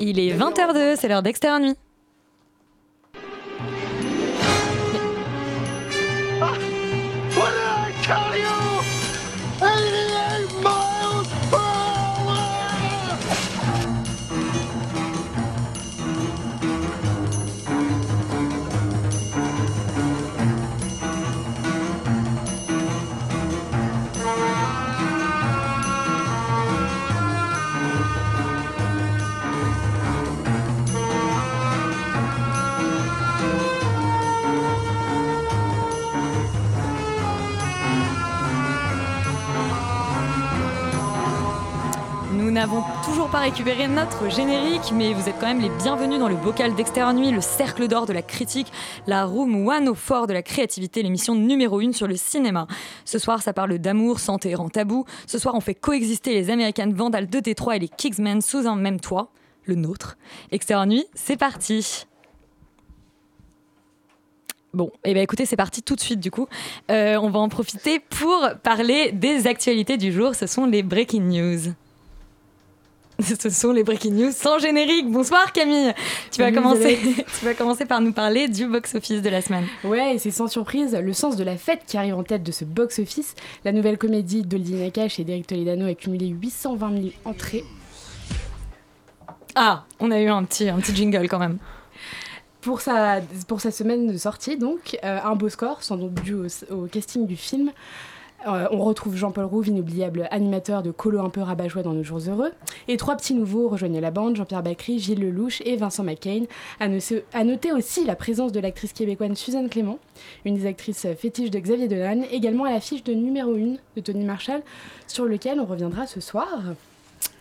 Il est 20h02, c'est l'heure d'Extérieur Nuit. Toujours pas récupéré notre générique, mais vous êtes quand même les bienvenus dans le bocal d'Extérieur Nuit, le cercle d'or de la critique, la room one au fort de la créativité, l'émission numéro une sur le cinéma. Ce soir, ça parle d'amour, santé rend tabou. Ce soir, on fait coexister les American Vandals de Détroit et les Kingsmen sous un même toit, le nôtre. Extérieur Nuit, c'est parti. Bon, et eh ben écoutez, c'est parti tout de suite du coup. Euh, on va en profiter pour parler des actualités du jour. Ce sont les breaking news. Ce sont les breaking news sans générique. Bonsoir Camille. Tu vas, commencer, tu vas commencer par nous parler du box-office de la semaine. Ouais, et c'est sans surprise le sens de la fête qui arrive en tête de ce box-office. La nouvelle comédie d'Olivier Nakache et d'Eric Toledano a cumulé 820 000 entrées. Ah, on a eu un petit, un petit jingle quand même. Pour sa, pour sa semaine de sortie, donc, euh, un beau score, sans doute dû au, au casting du film. Euh, on retrouve Jean-Paul Rouve, inoubliable animateur de Colo un peu rabat-joie dans Nos Jours Heureux. Et trois petits nouveaux rejoignent la bande, Jean-Pierre Bacry, Gilles Lelouch et Vincent McCain. À, noter aussi la présence de l'actrice québécoise Suzanne Clément, une des actrices fétiches de Xavier Dolan, également à l'affiche de numéro 1 de Tony Marshall, sur lequel on reviendra ce soir.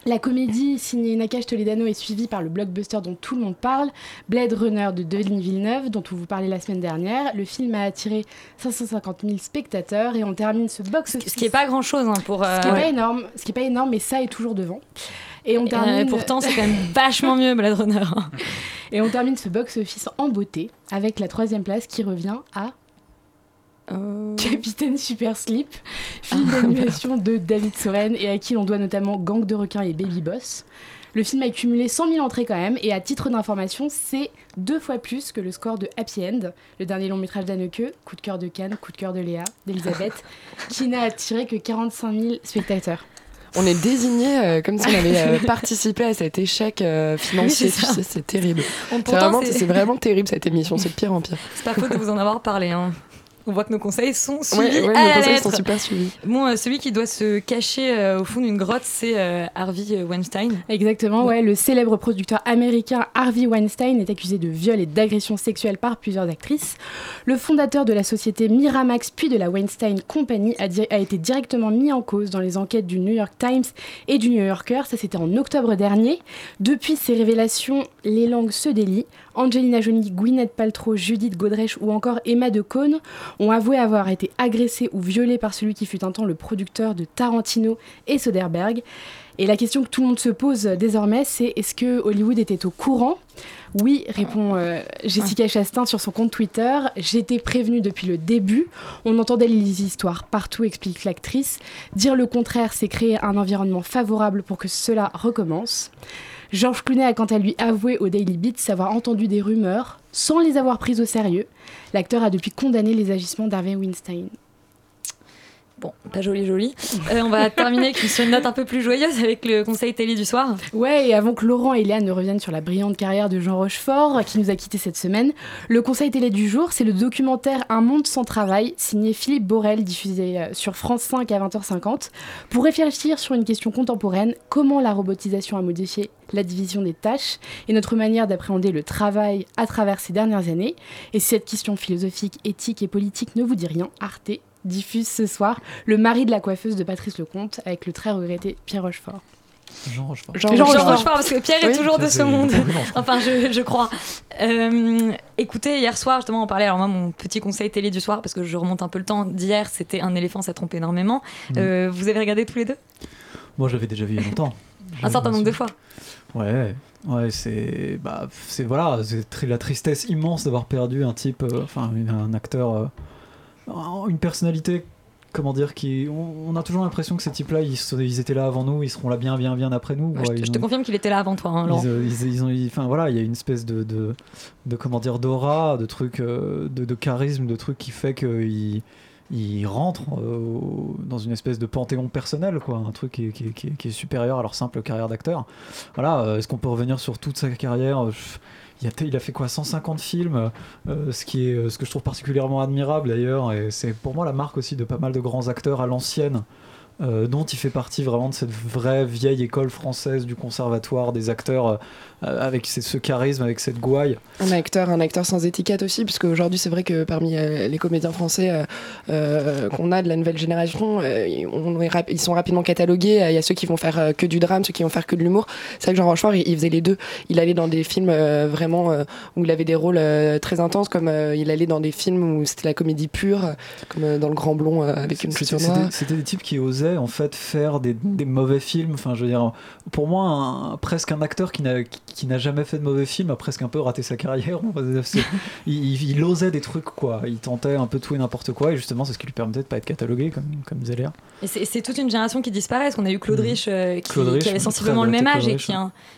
La comédie signée Nakash Toledano est suivie par le blockbuster dont tout le monde parle, Blade Runner de Denis Villeneuve, dont on vous parlait la semaine dernière. Le film a attiré 550 000 spectateurs et on termine ce box Ce qui n'est pas grand chose hein, pour. Euh... Ce qui n'est pas énorme, ce qui est pas énorme, mais ça est toujours devant. Et on termine. Et euh, pourtant, c'est quand même vachement mieux Blade Runner. et on termine ce box office en beauté avec la troisième place qui revient à Oh. Capitaine Super Slip, film d'animation de David Soren et à qui l'on doit notamment Gang de requins et Baby Boss. Le film a cumulé 100 000 entrées quand même et à titre d'information, c'est deux fois plus que le score de Happy End, le dernier long métrage d'Anneke, coup de cœur de Cannes, coup de cœur de Léa, d'Elisabeth, qui n'a attiré que 45 000 spectateurs. On est désigné euh, comme si on avait euh, participé à cet échec euh, financier. Oui, c'est terrible. C'est vraiment, vraiment, terrible cette émission, c'est de pire en pire. C'est pas faute de vous en avoir parlé. Hein. On voit que nos conseils sont suivis ouais, à nos conseils sont super suivis. Bon, euh, celui qui doit se cacher euh, au fond d'une grotte, c'est euh, Harvey Weinstein. Exactement, ouais. Le célèbre producteur américain Harvey Weinstein est accusé de viol et d'agression sexuelle par plusieurs actrices. Le fondateur de la société Miramax puis de la Weinstein Company a, a été directement mis en cause dans les enquêtes du New York Times et du New Yorker. Ça, c'était en octobre dernier. Depuis ces révélations, les langues se délient. Angelina Jolie, Gwyneth Paltrow, Judith Godrèche ou encore Emma de Caunes ont avoué avoir été agressés ou violés par celui qui fut un temps le producteur de Tarantino et Soderbergh. Et la question que tout le monde se pose désormais, c'est est-ce que Hollywood était au courant? Oui, répond euh, Jessica Chastain sur son compte Twitter. J'étais prévenue depuis le début. On entendait les histoires partout, explique l'actrice. Dire le contraire, c'est créer un environnement favorable pour que cela recommence. Georges Clooney a quant à lui avoué au Daily Beat avoir entendu des rumeurs sans les avoir prises au sérieux. L'acteur a depuis condamné les agissements d'Harvey Weinstein. Bon, pas joli, joli. Euh, on va terminer avec une note un peu plus joyeuse avec le conseil télé du soir. Ouais, et avant que Laurent et Léa ne reviennent sur la brillante carrière de Jean Rochefort, qui nous a quittés cette semaine, le conseil télé du jour, c'est le documentaire Un monde sans travail, signé Philippe Borel, diffusé euh, sur France 5 à 20h50, pour réfléchir sur une question contemporaine, comment la robotisation a modifié la division des tâches et notre manière d'appréhender le travail à travers ces dernières années. Et si cette question philosophique, éthique et politique ne vous dit rien, Arte diffuse ce soir Le mari de la coiffeuse de Patrice Lecomte avec le très regretté Pierre Rochefort. Jean Rochefort. Jean, Jean Rochefort. parce que Pierre est toujours de ce monde. enfin, je, je crois. Euh, écoutez, hier soir, justement, on parlait. Alors, moi, mon petit conseil télé du soir, parce que je remonte un peu le temps d'hier, c'était Un éléphant, ça trompe énormément. Mm. Euh, vous avez regardé tous les deux? Moi, j'avais déjà vu il y a longtemps. un certain nombre de fois. Ouais, ouais, c'est bah, c'est voilà, c'est la tristesse immense d'avoir perdu un type, euh, enfin un acteur, euh, une personnalité comment dire, qui, on, a toujours l'impression que ces types-là, ils, ils, étaient là avant nous, ils seront là bien, bien, bien après nous. je, te confirme qu'il était là avant toi. Hein, ils, ont, enfin voilà, il y a une espèce de, de, de comment dire, d'aura, de trucs, de, de, charisme, de trucs qui fait qu'ils ils rentrent dans une espèce de panthéon personnel, quoi, un truc qui, qui, qui, est supérieur à leur simple carrière d'acteur. Voilà, est-ce qu'on peut revenir sur toute sa carrière? Il a, fait quoi 150 films, euh, euh, ce que je trouve particulièrement admirable d'ailleurs, et c'est pour moi la marque aussi de pas mal de grands acteurs à l'ancienne euh, dont il fait partie vraiment de cette vraie vieille école française du conservatoire des acteurs euh, avec ce charisme, avec cette gouaille. Un acteur, un acteur sans étiquette aussi, puisque aujourd'hui c'est vrai que parmi euh, les comédiens français qu'on a de la nouvelle génération, on ils sont rapidement catalogués. Il y a ceux qui vont faire que du drame, ceux qui vont faire que de l'humour. C'est vrai que Jean Rochefort, il, faisait les deux. Il allait dans des films vraiment où il avait des rôles très intenses, comme il allait dans des films où c'était la comédie pure, comme dans Le Grand Blond avec une chaussure noire. C'était des types qui osaient en fait faire des, mauvais films. Enfin, je veux dire, pour moi, presque un acteur qui n'a qui n'a jamais fait de mauvais film a presque un peu raté sa carrière. il, il, osait des trucs quoi. Il tentait un peu tout et n'importe quoi et justement c'est ce qui lui permettait de pas être catalogué comme comme Zeller. Et c'est toute une génération qui disparaît. Parce qu'on a eu Claude mmh. Rich, euh, qui, avait sensiblement le même âge et qui,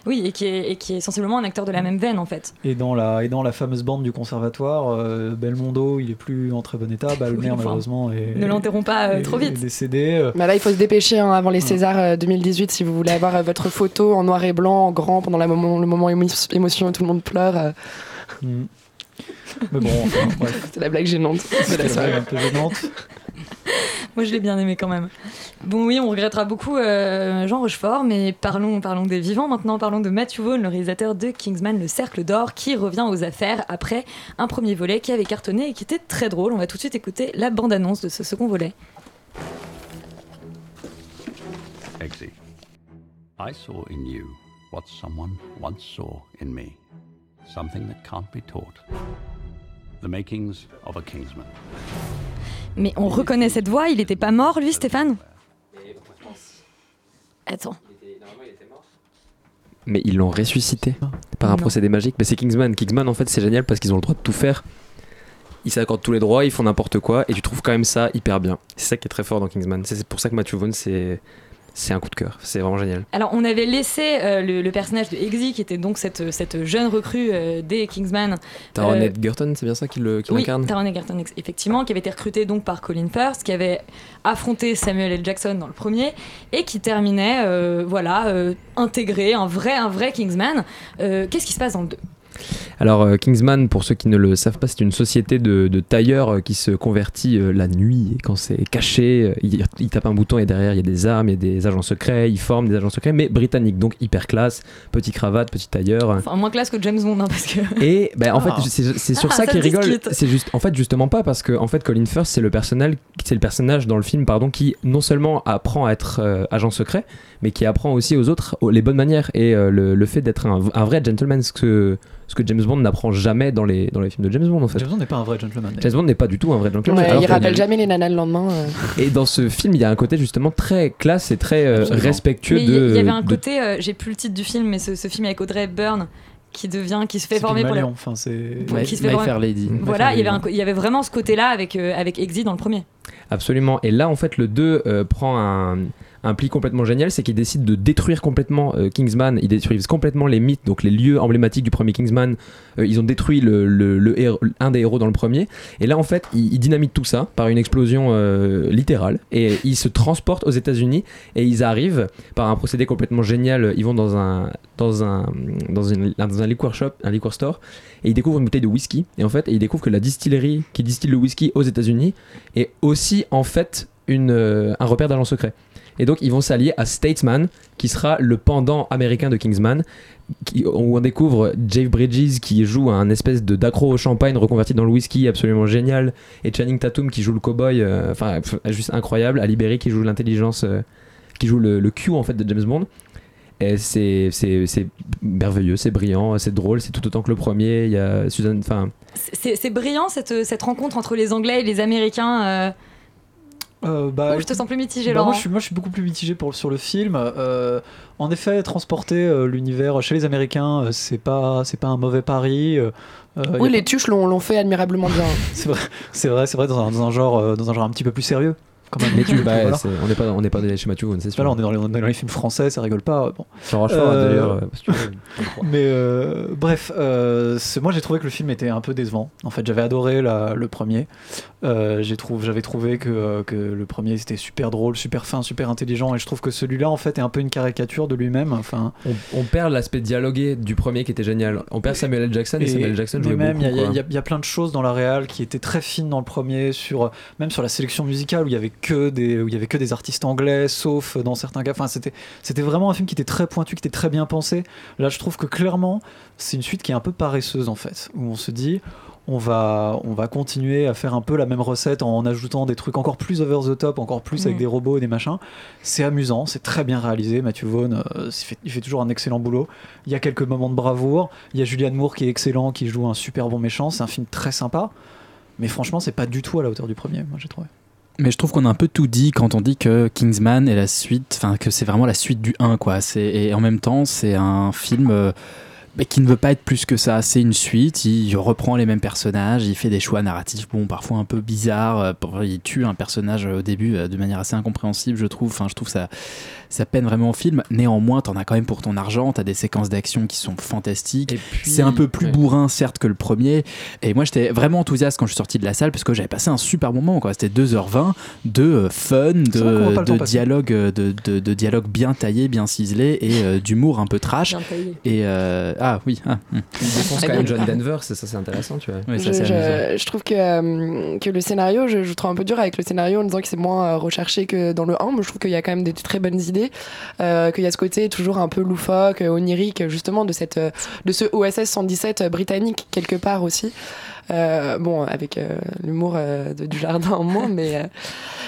oui, et qui, est, et qui est sensiblement un acteur de la même veine en fait. Et dans la, et dans la fameuse bande du conservatoire, euh, Belmondo, il est plus en très bon état. Balmer, malheureusement, est, ne l'enterrons pas euh, trop vite. décédé. Bah là, il faut se dépêcher hein, avant les Césars 2018 si vous voulez avoir votre photo en noir et blanc, en grand, pendant la moment, le moment émotion, tout le monde pleure. Mm. Mais bon, C'est la blague gênante. C'est la blague un peu gênante. Moi, je l'ai bien aimé quand même. Bon, oui, on regrettera beaucoup euh, Jean Rochefort, mais parlons, parlons des vivants maintenant. Parlons de Matthew Vaughn, le réalisateur de Kingsman, Le Cercle d'Or, qui revient aux affaires après un premier volet qui avait cartonné et qui était très drôle. On va tout de suite écouter la bande-annonce de ce second volet. Exit. I saw in you what someone once saw in me. Something that can't be taught. The makings of a Kingsman. Mais on reconnaît cette voix, il n'était pas mort lui, Stéphane? Attends. Mais ils l'ont ressuscité par un procédé magique. Mais c'est Kingsman. Kingsman, en fait, c'est génial parce qu'ils ont le droit de tout faire. Ils s'accordent tous les droits, ils font n'importe quoi, et tu trouves quand même ça hyper bien. C'est ça qui est très fort dans Kingsman. C'est pour ça que Matthew Vaughn, c'est c'est un coup de cœur, c'est vraiment génial. Alors on avait laissé euh, le, personnage de Exy, qui était donc cette, cette jeune recrue euh, des Kingsman. Taron euh, Egerton, c'est bien ça qui l'incarne Oui, Taron Egerton, effectivement, qui avait été recruté donc par Colin Firth, qui avait affronté Samuel L. Jackson dans le premier, et qui terminait, voilà, intégré, un vrai, un vrai Kingsman. Qu'est-ce qui se passe dans le 2 alors euh, Kingsman, pour ceux qui ne le savent pas, c'est une société de, tailleurs euh, qui se convertit euh, la nuit quand c'est caché, il, tape un bouton et derrière il y a des armes, il y a des agents secrets, ils forment des agents secrets, mais britanniques, donc hyper classe, petit cravate, petit tailleur. Enfin moins classe que James Bond, hein, parce que. Et ben en fait ah. c'est sur ah, ça, qu'il rigole. C'est juste, en fait justement pas parce que en fait Colin Firth c'est le personnage, c'est le personnage dans le film pardon qui non seulement apprend à être agent secret, mais qui apprend aussi aux autres les bonnes manières et le, fait d'être un, un, vrai gentleman, ce que ce que James Bond n'apprend jamais dans les, dans les films de James Bond en fait. James Bond n'est pas un vrai gentleman. James Bond n'est pas du tout un vrai gentleman. il rappelle jamais les nanas le lendemain. Euh. Et dans ce film, il y a un côté justement très classe et très euh, respectueux de. Il y avait un côté, euh, j'ai plus le titre du film, mais ce, film avec Audrey Hepburn qui devient qui se fait former pour la... enfin c'est qui se fait former... Lady. Voilà, il y, avait il y avait vraiment ce côté-là avec avec Exit dans le premier. Absolument. Et là en fait le 2 prend un un pli complètement génial, c'est qu'ils décident de détruire complètement euh, Kingsman, ils détruisent complètement les mythes, donc les lieux emblématiques du premier Kingsman, euh, ils ont détruit le, un des héros dans le premier, et là en fait ils, dynamitent tout ça par une explosion euh, littérale, et ils se transportent aux États-Unis, et ils arrivent par un procédé complètement génial, ils vont dans un, dans un, dans, dans un liquor shop, un liquor store, et ils découvrent une bouteille de whisky, et en fait ils découvrent que la distillerie qui distille le whisky aux États-Unis est aussi en fait une, un repère d'agent secret. Et donc ils vont s'allier à Statesman, qui sera le pendant américain de Kingsman, où on découvre Jeff Bridges qui joue un espèce de d'accro au champagne reconverti dans le whisky, absolument génial, et Channing Tatum qui joue le cowboy, euh, enfin juste incroyable, Ali Berry qui joue l'intelligence, euh, qui joue le, Q en fait de James Bond. Et c'est, c'est, merveilleux, c'est brillant, c'est drôle, c'est tout autant que le premier. Il y a. Enfin. C'est, brillant cette, cette rencontre entre les Anglais et les Américains. Euh, euh, bah, je te sens plus mitigé, bah, Laurent. Moi je, suis, moi, je suis beaucoup plus mitigé pour, sur le film. Euh, en effet, transporter euh, l'univers chez les Américains, c'est pas, c'est pas un mauvais pari. oui, les tuches l'ont, fait admirablement bien. c'est vrai, c'est vrai, c'est vrai dans un, dans un genre, dans un genre un petit peu plus sérieux. Quand même. Tu, bah, Voilà. c'est- on n'est pas, on n'est pas chez Mathieu Vaughn, c'est sûr. Voilà, on est dans les, on est dans les films français, ça rigole pas. Bon. Rochefort, Euh, d'ailleurs. euh. Mais euh, bref, euh, moi j'ai trouvé que le film était un peu décevant. En fait, j'avais adoré la- le premier. Euh, trouvé, j'avais trouvé que, que le premier c'était super drôle, super fin, super intelligent, et je trouve que celui-là en fait est un peu une caricature de lui-même. Enfin, on, on perd l'aspect dialogué du premier qui était génial. On perd Samuel L. Jackson et, Samuel L. Jackson mais jouait même, beaucoup. il y, a- quoi. il y y a plein de choses dans la réal qui étaient très fines dans le premier, sur même sur la sélection musicale où il y avait que des, où il y avait que des artistes anglais, sauf dans certains cas. Enfin, c'était, c'était vraiment un film qui était très pointu, qui était très bien pensé. Là, je trouve que clairement, c'est une suite qui est un peu paresseuse en fait, où on se dit. On va, on va continuer à faire un peu la même recette en ajoutant des trucs encore plus over the top, encore plus avec Mm. des robots et des machins. C'est amusant, c'est très bien réalisé. Matthew Vaughn, euh, il, fait, il fait toujours un excellent boulot. Il y a quelques moments de bravoure. Il y a Julianne Moore qui est excellent, qui joue un super bon méchant. C'est un film très sympa. Mais franchement, c'est pas du tout à la hauteur du premier, moi j'ai trouvé. Mais je trouve qu'on a un peu tout dit quand on dit que Kingsman est la suite, enfin que c'est vraiment la suite du 1 quoi. Et en même temps c'est un film euh, mais qui ne veut pas être plus que ça. C'est une suite. Il reprend les mêmes personnages, il fait des choix narratifs bon parfois un peu bizarres. euh, Il tue un personnage au début euh, de manière assez incompréhensible je trouve. Enfin je trouve ça ça peine vraiment au film. Néanmoins t'en as quand même pour ton argent. T'as des séquences d'action qui sont fantastiques. C'est un peu plus ouais. bourrin, certes, que le premier. Et moi, j'étais vraiment enthousiaste quand je suis sorti de la salle parce que j'avais passé un super moment. quoi. C'était 2h20 de euh, fun, de, dialogue, euh, de, de, de dialogue bien taillé, bien ciselé et euh, d'humour un peu trash. Bien taillé. Et euh, ah oui, ah. Il défonce quand même John Denver, c'est ça, c'est intéressant, tu vois. Ça, je, trouve que, euh, que le scénario, je, je trouve un peu dur avec le scénario en disant que c'est moins euh, recherché que dans le 1, mais je trouve qu'il y a quand même des très bonnes idées, euh, qu'il y a ce côté toujours un peu loufoque, onirique, justement, de, cette, de ce OSS 117 euh, britannique, quelque part aussi. Euh, bon, avec euh, l'humour euh, de- du jardin en moins, mais, euh,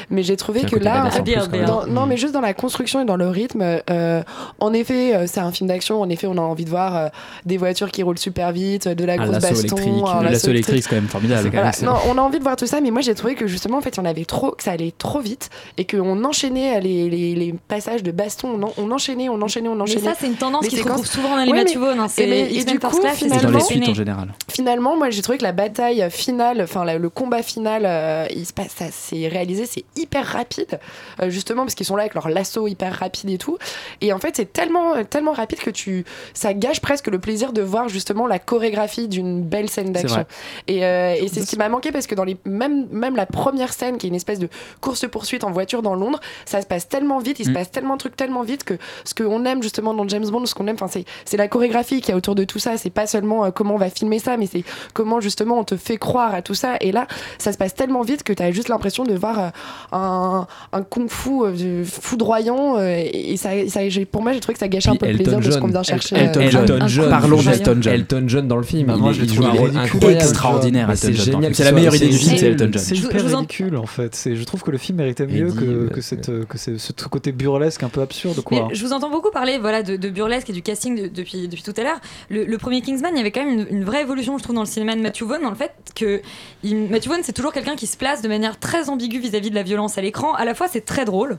mais j'ai trouvé que là, en Ah, plus, dans- non, mais juste dans la construction et dans le rythme, euh, en effet, c'est un film d'action. En effet, on a envie de voir euh, des voitures qui roulent super vite, de la Un grosse baston, lasso électrique, c'est quand même formidable. Non, on a envie de voir tout ça, mais moi j'ai trouvé que justement, en fait, il y en avait trop, que ça allait trop vite et qu'on enchaînait les, les, les passages de baston, on, en- on enchaînait, on enchaînait, on Mais enchaînait. ça, c'est une tendance Les qui se retrouve souvent dans les Ouais, Matthew Vaughn. hein. C'est mais- et X-Men du coup, Class, c'est Et dans finalement- les suites en général. Finalement, moi j'ai trouvé que la bataille finale, enfin le combat final, euh, il se passe, ça c'est réalisé, c'est hyper rapide, euh, justement parce qu'ils sont là avec leur lasso hyper rapide et tout. Et en fait, c'est tellement, tellement rapide que tu, ça gâche presque le plaisir de voir justement la chorégraphie d'une belle scène d'action. Et, euh, et c'est ce qui m'a manqué parce que dans les, même, même la première scène, qui est une espèce de course poursuite en voiture dans Londres, ça se passe tellement vite, il se Mm. passe tellement de trucs tellement vite que ce qu'on aime justement dans James Bond, ce qu'on aime, enfin c'est, c'est la chorégraphie qui est autour de tout ça. C'est pas seulement euh, comment on va filmer ça, mais c'est comment justement on te fait croire à tout ça. Et là, ça se passe tellement vite que tu as juste l'impression de voir euh, un, un kung-fu euh, foudroyant. euh, et ça, ça- pour moi, j'ai trouvé que ça gâchait un peu le Elton plaisir de ce John. qu'on vient chercher. Elton euh, John. Elton John. Parlons Elton d'Elton John. Elton John dans le film, Bah, il, moi, joue un rôle. Extraordinaire, c'est John. génial. C'est la meilleure idée du film, c'est. Elton John. C'est en- ridicule en fait. Je trouve que le film méritait mieux que, que, cette, ouais. que ce, côté burlesque un peu absurde. Quoi. Je vous entends beaucoup parler voilà, de, burlesque et du casting de- depuis, depuis tout à l'heure. Le, le premier Kingsman, il y avait quand même une, une vraie évolution, je trouve, dans le cinéma de Matthew Vaughn, dans le fait que il- Matthew c'est toujours quelqu'un qui se place de manière très ambiguë vis-à-vis de la violence à l'écran. À la fois, c'est très drôle.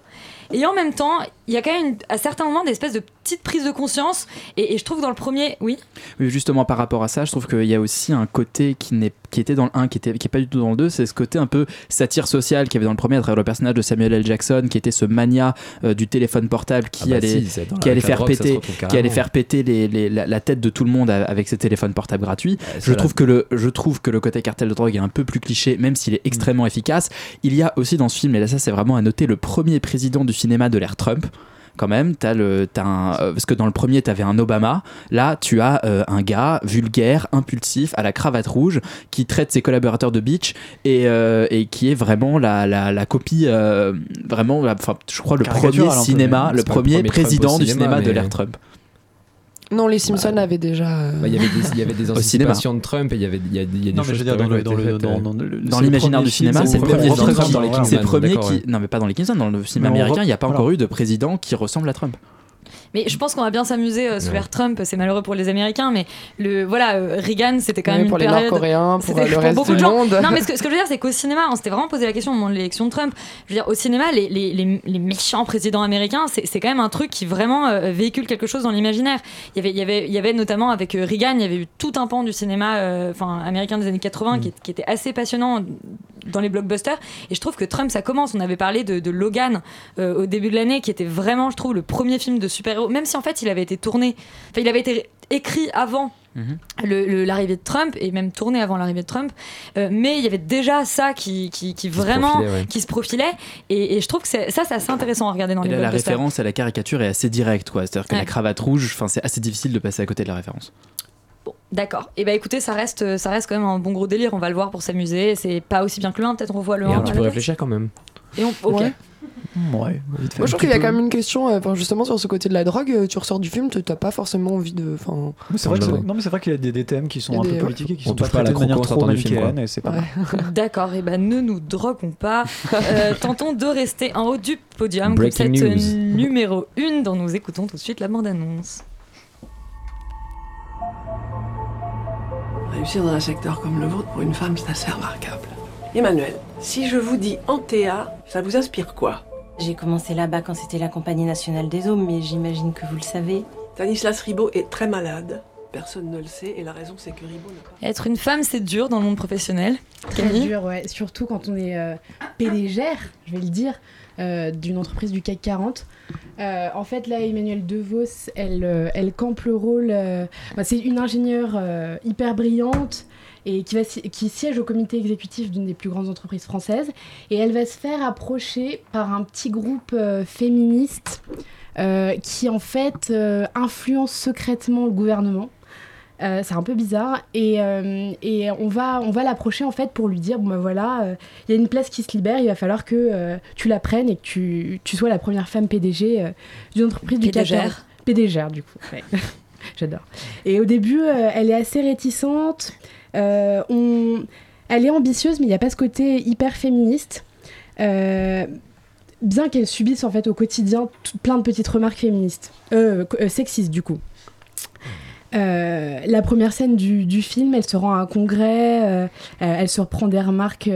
Et en même temps, il y a quand même, à certains moments, des espèces de petites prises de conscience. Et, je trouve dans le premier, oui, Oui, justement par rapport à ça, je trouve qu'il y a aussi un côté qui, n'est, qui était dans le 1, qui était qui est pas du tout dans le 2, c'est ce côté un peu satire sociale qu'il y avait dans le premier à travers le personnage de Samuel L. Jackson, qui était ce mania euh, du téléphone portable qui Ah bah allait, si, qui allait faire drogue, péter- qui allait faire péter les- les- la, la tête de tout le monde avec ses téléphones portables gratuits. Je trouve, que le, je trouve que le côté cartel de drogue est un peu plus cliché, même s'il est extrêmement efficace. Il y a aussi dans ce film, et là ça c'est vraiment à noter, le premier président du cinéma de l'ère Trump. Quand même, t'as le, t'as un, euh, parce que dans le premier, tu avais un Obama. Là, tu as euh, un gars vulgaire, impulsif, à la cravate rouge, qui traite ses collaborateurs de bitch et, euh, et qui est vraiment la, la, la copie, euh, vraiment, enfin, je crois, le premier peu, cinéma, le premier président du cinéma, de l'ère Trump. Non, les Simpsons avaient déjà. euh, Bah, Il y avait des, il y avait des cinéma. anticipations de Trump et il y avait il y a, il y a des non, mais choses je veux dire, qui dans le, dans été le, dans, dans le- Dans c'est le l'imaginaire premier du film, cinéma, c'est le on premier film représente qui, dans les c'est Kingsman, le premier d'accord, qui, ouais. non mais pas dans les Kingsman, dans le Mais on américain, il n'y a pas re- encore eu de président qui ressemble à Trump. Mais je pense qu'on va bien s'amuser euh, sous Ouais. l'ère Trump. C'est malheureux pour les Américains, mais le voilà, euh, Reagan, c'était quand ouais, même pour une les période. Nord-Coréens, pour euh, le pour reste beaucoup du de gens. monde. Non, mais ce que, ce que je veux dire, c'est qu'au cinéma, on s'était vraiment posé la question au moment de l'élection de Trump. Je veux dire, au cinéma, les, les, les, les méchants présidents américains, c'est c'est quand même un truc qui vraiment euh, véhicule quelque chose dans l'imaginaire. Il y avait, il y avait, il y avait notamment avec Reagan, il y avait eu tout un pan du cinéma, euh, enfin américain des années 80 qui, qui était assez passionnant dans les blockbusters. Et je trouve que Trump, ça commence. On avait parlé de, de Logan euh, au début de l'année, qui était vraiment, je trouve, le premier film de super-héros, même si en fait il avait été tourné, enfin il avait été écrit avant Mhm. l'arrivée de Trump et même tourné avant l'arrivée de Trump, Euh, mais il y avait déjà ça qui, qui, qui Qui se vraiment ouais. qui se profilait et, et je trouve que ça c'est assez intéressant à regarder dans Et les là, la référence à la caricature est assez directe, quoi. C'est-à-dire que Ouais. la cravate rouge, enfin, c'est assez difficile de passer à côté de la référence. D'accord. Et bah écoutez, ça reste, ça reste quand même un bon gros délire. On va le voir pour s'amuser. C'est pas aussi bien que le 1, peut-être on voit le Et 1. un petit peu réfléchir quand même. Et on, ok. Ouais. Ouais, vite fait. Moi, je trouve qu'il y a quand même une question, euh, enfin, justement, sur ce côté de la drogue. Tu ressors du film, tu t'as pas forcément envie de. C'est vrai non, mais c'est vrai qu'il y a des, des thèmes qui sont un peu politiques et qui On sont pas touche pas à la traités de manière trop et pas Ouais. D'accord. Et ben ne nous droguons pas. Euh, tentons de rester en haut du podium comme Breaking cette news. numéro 1 dont nous écoutons tout de suite la bande-annonce. Réussir dans un secteur comme le vôtre pour une femme, c'est assez remarquable. Emmanuel, si je vous dis Antea, ça vous inspire quoi? J'ai commencé là-bas quand c'était la Compagnie nationale des eaux, mais j'imagine que vous le savez. Stanislas Ribot est très malade. Personne ne le sait et la raison c'est que Ribot n'a pas... Être une femme, c'est dur dans le monde professionnel. Très dur, ouais. Surtout quand on est euh, je vais le dire, d'une entreprise du CAC 40. Euh, en fait, là, Emmanuel DeVos, elle, euh, elle campe le rôle. euh, bah, c'est une ingénieure euh, hyper brillante et qui, va, qui siège au comité exécutif d'une des plus grandes entreprises françaises. Et elle va se faire approcher par un petit groupe euh, féministe euh, qui, en fait, euh, influence secrètement le gouvernement. Euh, c'est un peu bizarre et, euh, et on va, on va l'approcher en fait pour lui dire bon ben voilà euh, il y a une place qui se libère il va falloir que euh, tu la prennes et que tu, tu sois la première femme PDG euh, d'une entreprise du CAC 40. PDGR. PDGR du coup ouais. j'adore et au début euh, elle est assez réticente Euh, on... elle est ambitieuse mais il n'y a pas ce côté hyper féministe Euh, bien qu'elle subisse en fait au quotidien plein de petites remarques féministes euh, euh, sexistes du coup euh, la première scène du, film, elle se rend à un congrès, euh, euh, elle se reprend des remarques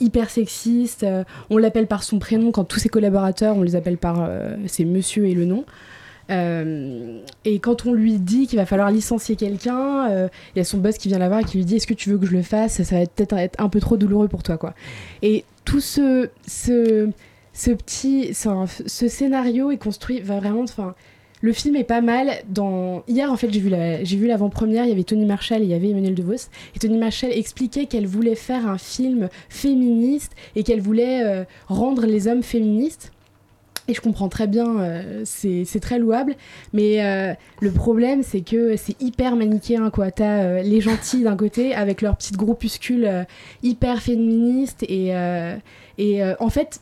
hyper sexistes. on l'appelle par son prénom quand tous ses collaborateurs, on les appelle par ses monsieur et le nom. Et quand on lui dit qu'il va falloir licencier quelqu'un, il y a son boss qui vient la voir et qui lui dit Est-ce que tu veux que je le fasse? Ça va peut-être être un peu trop douloureux pour toi. quoi. Et tout ce, ce, petit ce, scénario est construit va vraiment. Le film est pas mal. Dans... Hier, en fait, j'ai vu l'avant-première. Il y avait Tony Marshall et il y avait Emmanuel DeVos. Et Tony Marshall expliquait qu'elle voulait faire un film féministe et qu'elle voulait euh, rendre les hommes féministes. Et je comprends très bien, euh, c'est très louable. Mais euh, le problème, c'est que c'est hyper manichéen, quoi. T'as les gentils d'un côté avec leur petite groupuscule hyper féministe. Et, et en fait,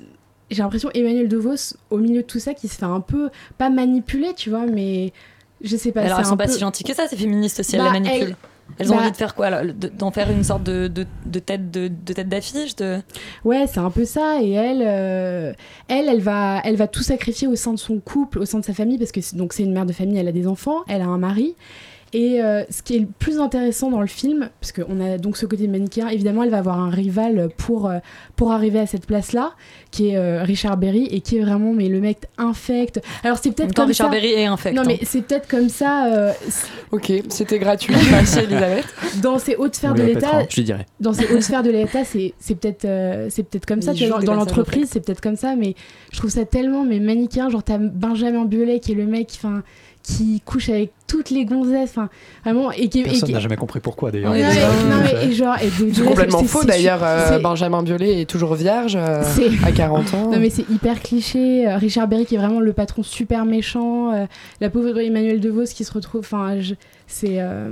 j'ai l'impression Emmanuel DeVos, au milieu de tout ça, qui se fait un peu, pas manipuler, tu vois, mais je sais pas. Alors elles sont pas peu- si gentilles que ça, ces féministes aussi, elles Bah, les manipulent. elles- Elles ont bah- envie de faire quoi D'en faire une sorte de, de, de tête de, de tête d'affiche de... Ouais, c'est un peu ça. Et elle, euh, elle, elle va, elle va tout sacrifier au sein de son couple, au sein de sa famille, parce que donc c'est une mère de famille, elle a des enfants, elle a un mari. Et euh, ce qui est le plus intéressant dans le film, parce qu'on a donc ce côté manichéen, évidemment, elle va avoir un rival pour, euh, pour arriver à cette place-là, qui est euh, Richard Berry, et qui est vraiment mais le mec infect. Alors c'est peut-être comme Richard ça. Berry est infect. Non hein. mais c'est peut-être comme ça euh, ok, c'était gratuit. Merci Elisabeth. dans ces hautes sphères de l'État. Je lui dirais. dans ces hautes sphères de l'État, c'est c'est peut-être euh, c'est peut-être comme ça. Tu vois, dans l'entreprise, c'est peut-être comme ça, mais je trouve ça tellement mais manichéen. Genre t'as Benjamin Biolay qui est le mec, enfin qui couche avec toutes les gonzesses, enfin vraiment et qui Personne qui- n'a jamais compris pourquoi d'ailleurs. Ouais, et genre et de- C'est de- complètement faux d'ailleurs. euh, Benjamin Biolay est toujours vierge euh, C'est- à 40 ans. Non mais c'est hyper cliché. Euh, Richard Berry qui est vraiment le patron super méchant. euh, la pauvre Emmanuel DeVos qui se retrouve. Enfin, je- c'est. euh,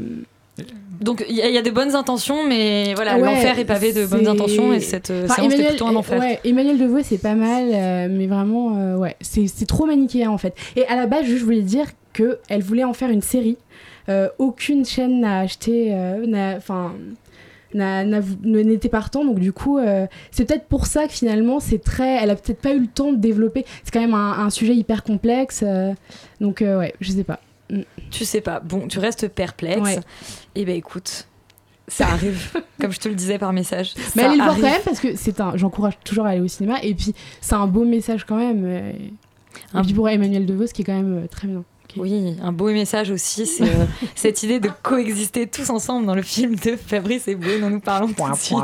Donc il y, a- il y a des bonnes intentions, mais voilà, Ouais, l'enfer est pavé de bonnes intentions et cette Enfin, séance plutôt un enfer. ouais, Emmanuel Devaux, c'est pas mal, euh, mais vraiment, euh, ouais, c'est c'est trop manichéen en fait. Et à la base, je voulais dire que elle voulait en faire une série. Euh, aucune chaîne n'a acheté, euh, enfin, n'était partant. Donc du coup, euh, c'est peut-être pour ça que finalement, c'est très, elle a peut-être pas eu le temps de développer. C'est quand même un, un sujet hyper complexe. euh, donc euh, ouais, je sais pas. Tu sais pas. Bon, tu restes perplexe. Ouais. Et ben écoute, ça arrive, comme je te le disais par message. Mais allez le voir quand même parce que c'est un. J'encourage toujours à aller au cinéma et puis c'est un beau message quand même. Un- Et puis pour Emmanuel DeVos qui est quand même très bien. Oui, un beau message aussi, c'est euh, cette idée de coexister tous ensemble dans le film de Fabrice Eboué dont nous parlons tout de suite.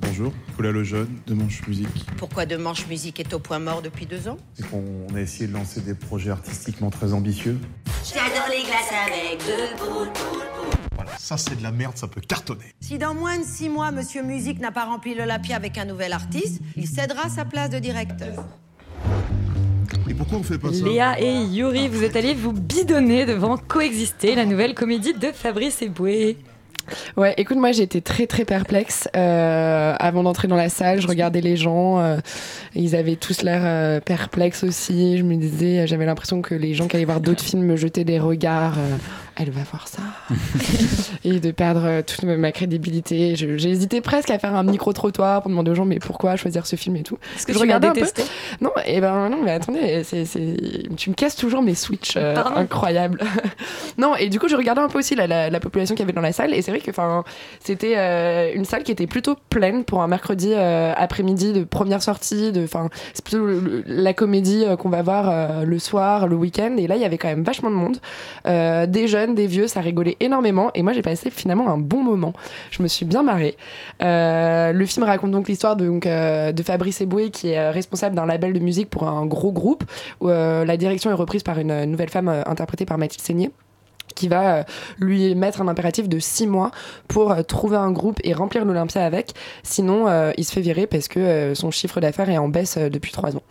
Bonjour, Nicolas Lejeune de Manche Musique. Pourquoi De Manche Musique est au point mort depuis deux ans? C'est qu'on a essayé de lancer des projets artistiquement très ambitieux. J'adore les glaces avec boules, Voilà, ça c'est de la merde, ça peut cartonner. Si dans moins de six mois, Monsieur Musique n'a pas rempli le lapis avec un nouvel artiste, il cédera sa place de directeur. Et pourquoi on fait pas ça Léa et Yuri, vous êtes allés vous bidonner devant Coexister, la nouvelle comédie de Fabrice Eboué. Ouais, écoute, moi j'étais très très perplexe euh, avant d'entrer dans la salle. Je regardais les gens, euh, ils avaient tous l'air euh, perplexes aussi. Je me disais, j'avais l'impression que les gens qui allaient voir d'autres films me jetaient des regards. Elle va voir ça. et de perdre euh, toute ma crédibilité. J'ai hésité presque à faire un micro-trottoir pour demander aux gens, mais pourquoi choisir ce film et tout. Est-ce que Je tu regardais un peu. détesté? Non, et ben non, mais attendez, tu me casses toujours mes switches euh, incroyables. non, et du coup, je regardais un peu aussi la, la, la population qu'il y avait dans la salle, et c'est vrai que enfin, c'était euh, une salle qui était plutôt pleine pour un mercredi euh, après-midi de première sortie. De, enfin, c'est plutôt le- le- la comédie qu'on va voir le soir, le week-end, et là, il y avait quand même vachement de monde, des jeunes, des vieux, ça rigolait énormément, et moi, j'ai passé finalement un bon moment. Je me suis bien marrée. Euh, le film raconte donc l'histoire de, euh, de Fabrice Eboué qui est euh, responsable d'un label de musique pour un gros groupe où la direction est reprise par une nouvelle femme interprétée par Mathilde Seigné qui va lui mettre un impératif de six mois pour trouver un groupe et remplir l'Olympia avec. Sinon, il se fait virer parce que son chiffre d'affaires est en baisse depuis trois ans.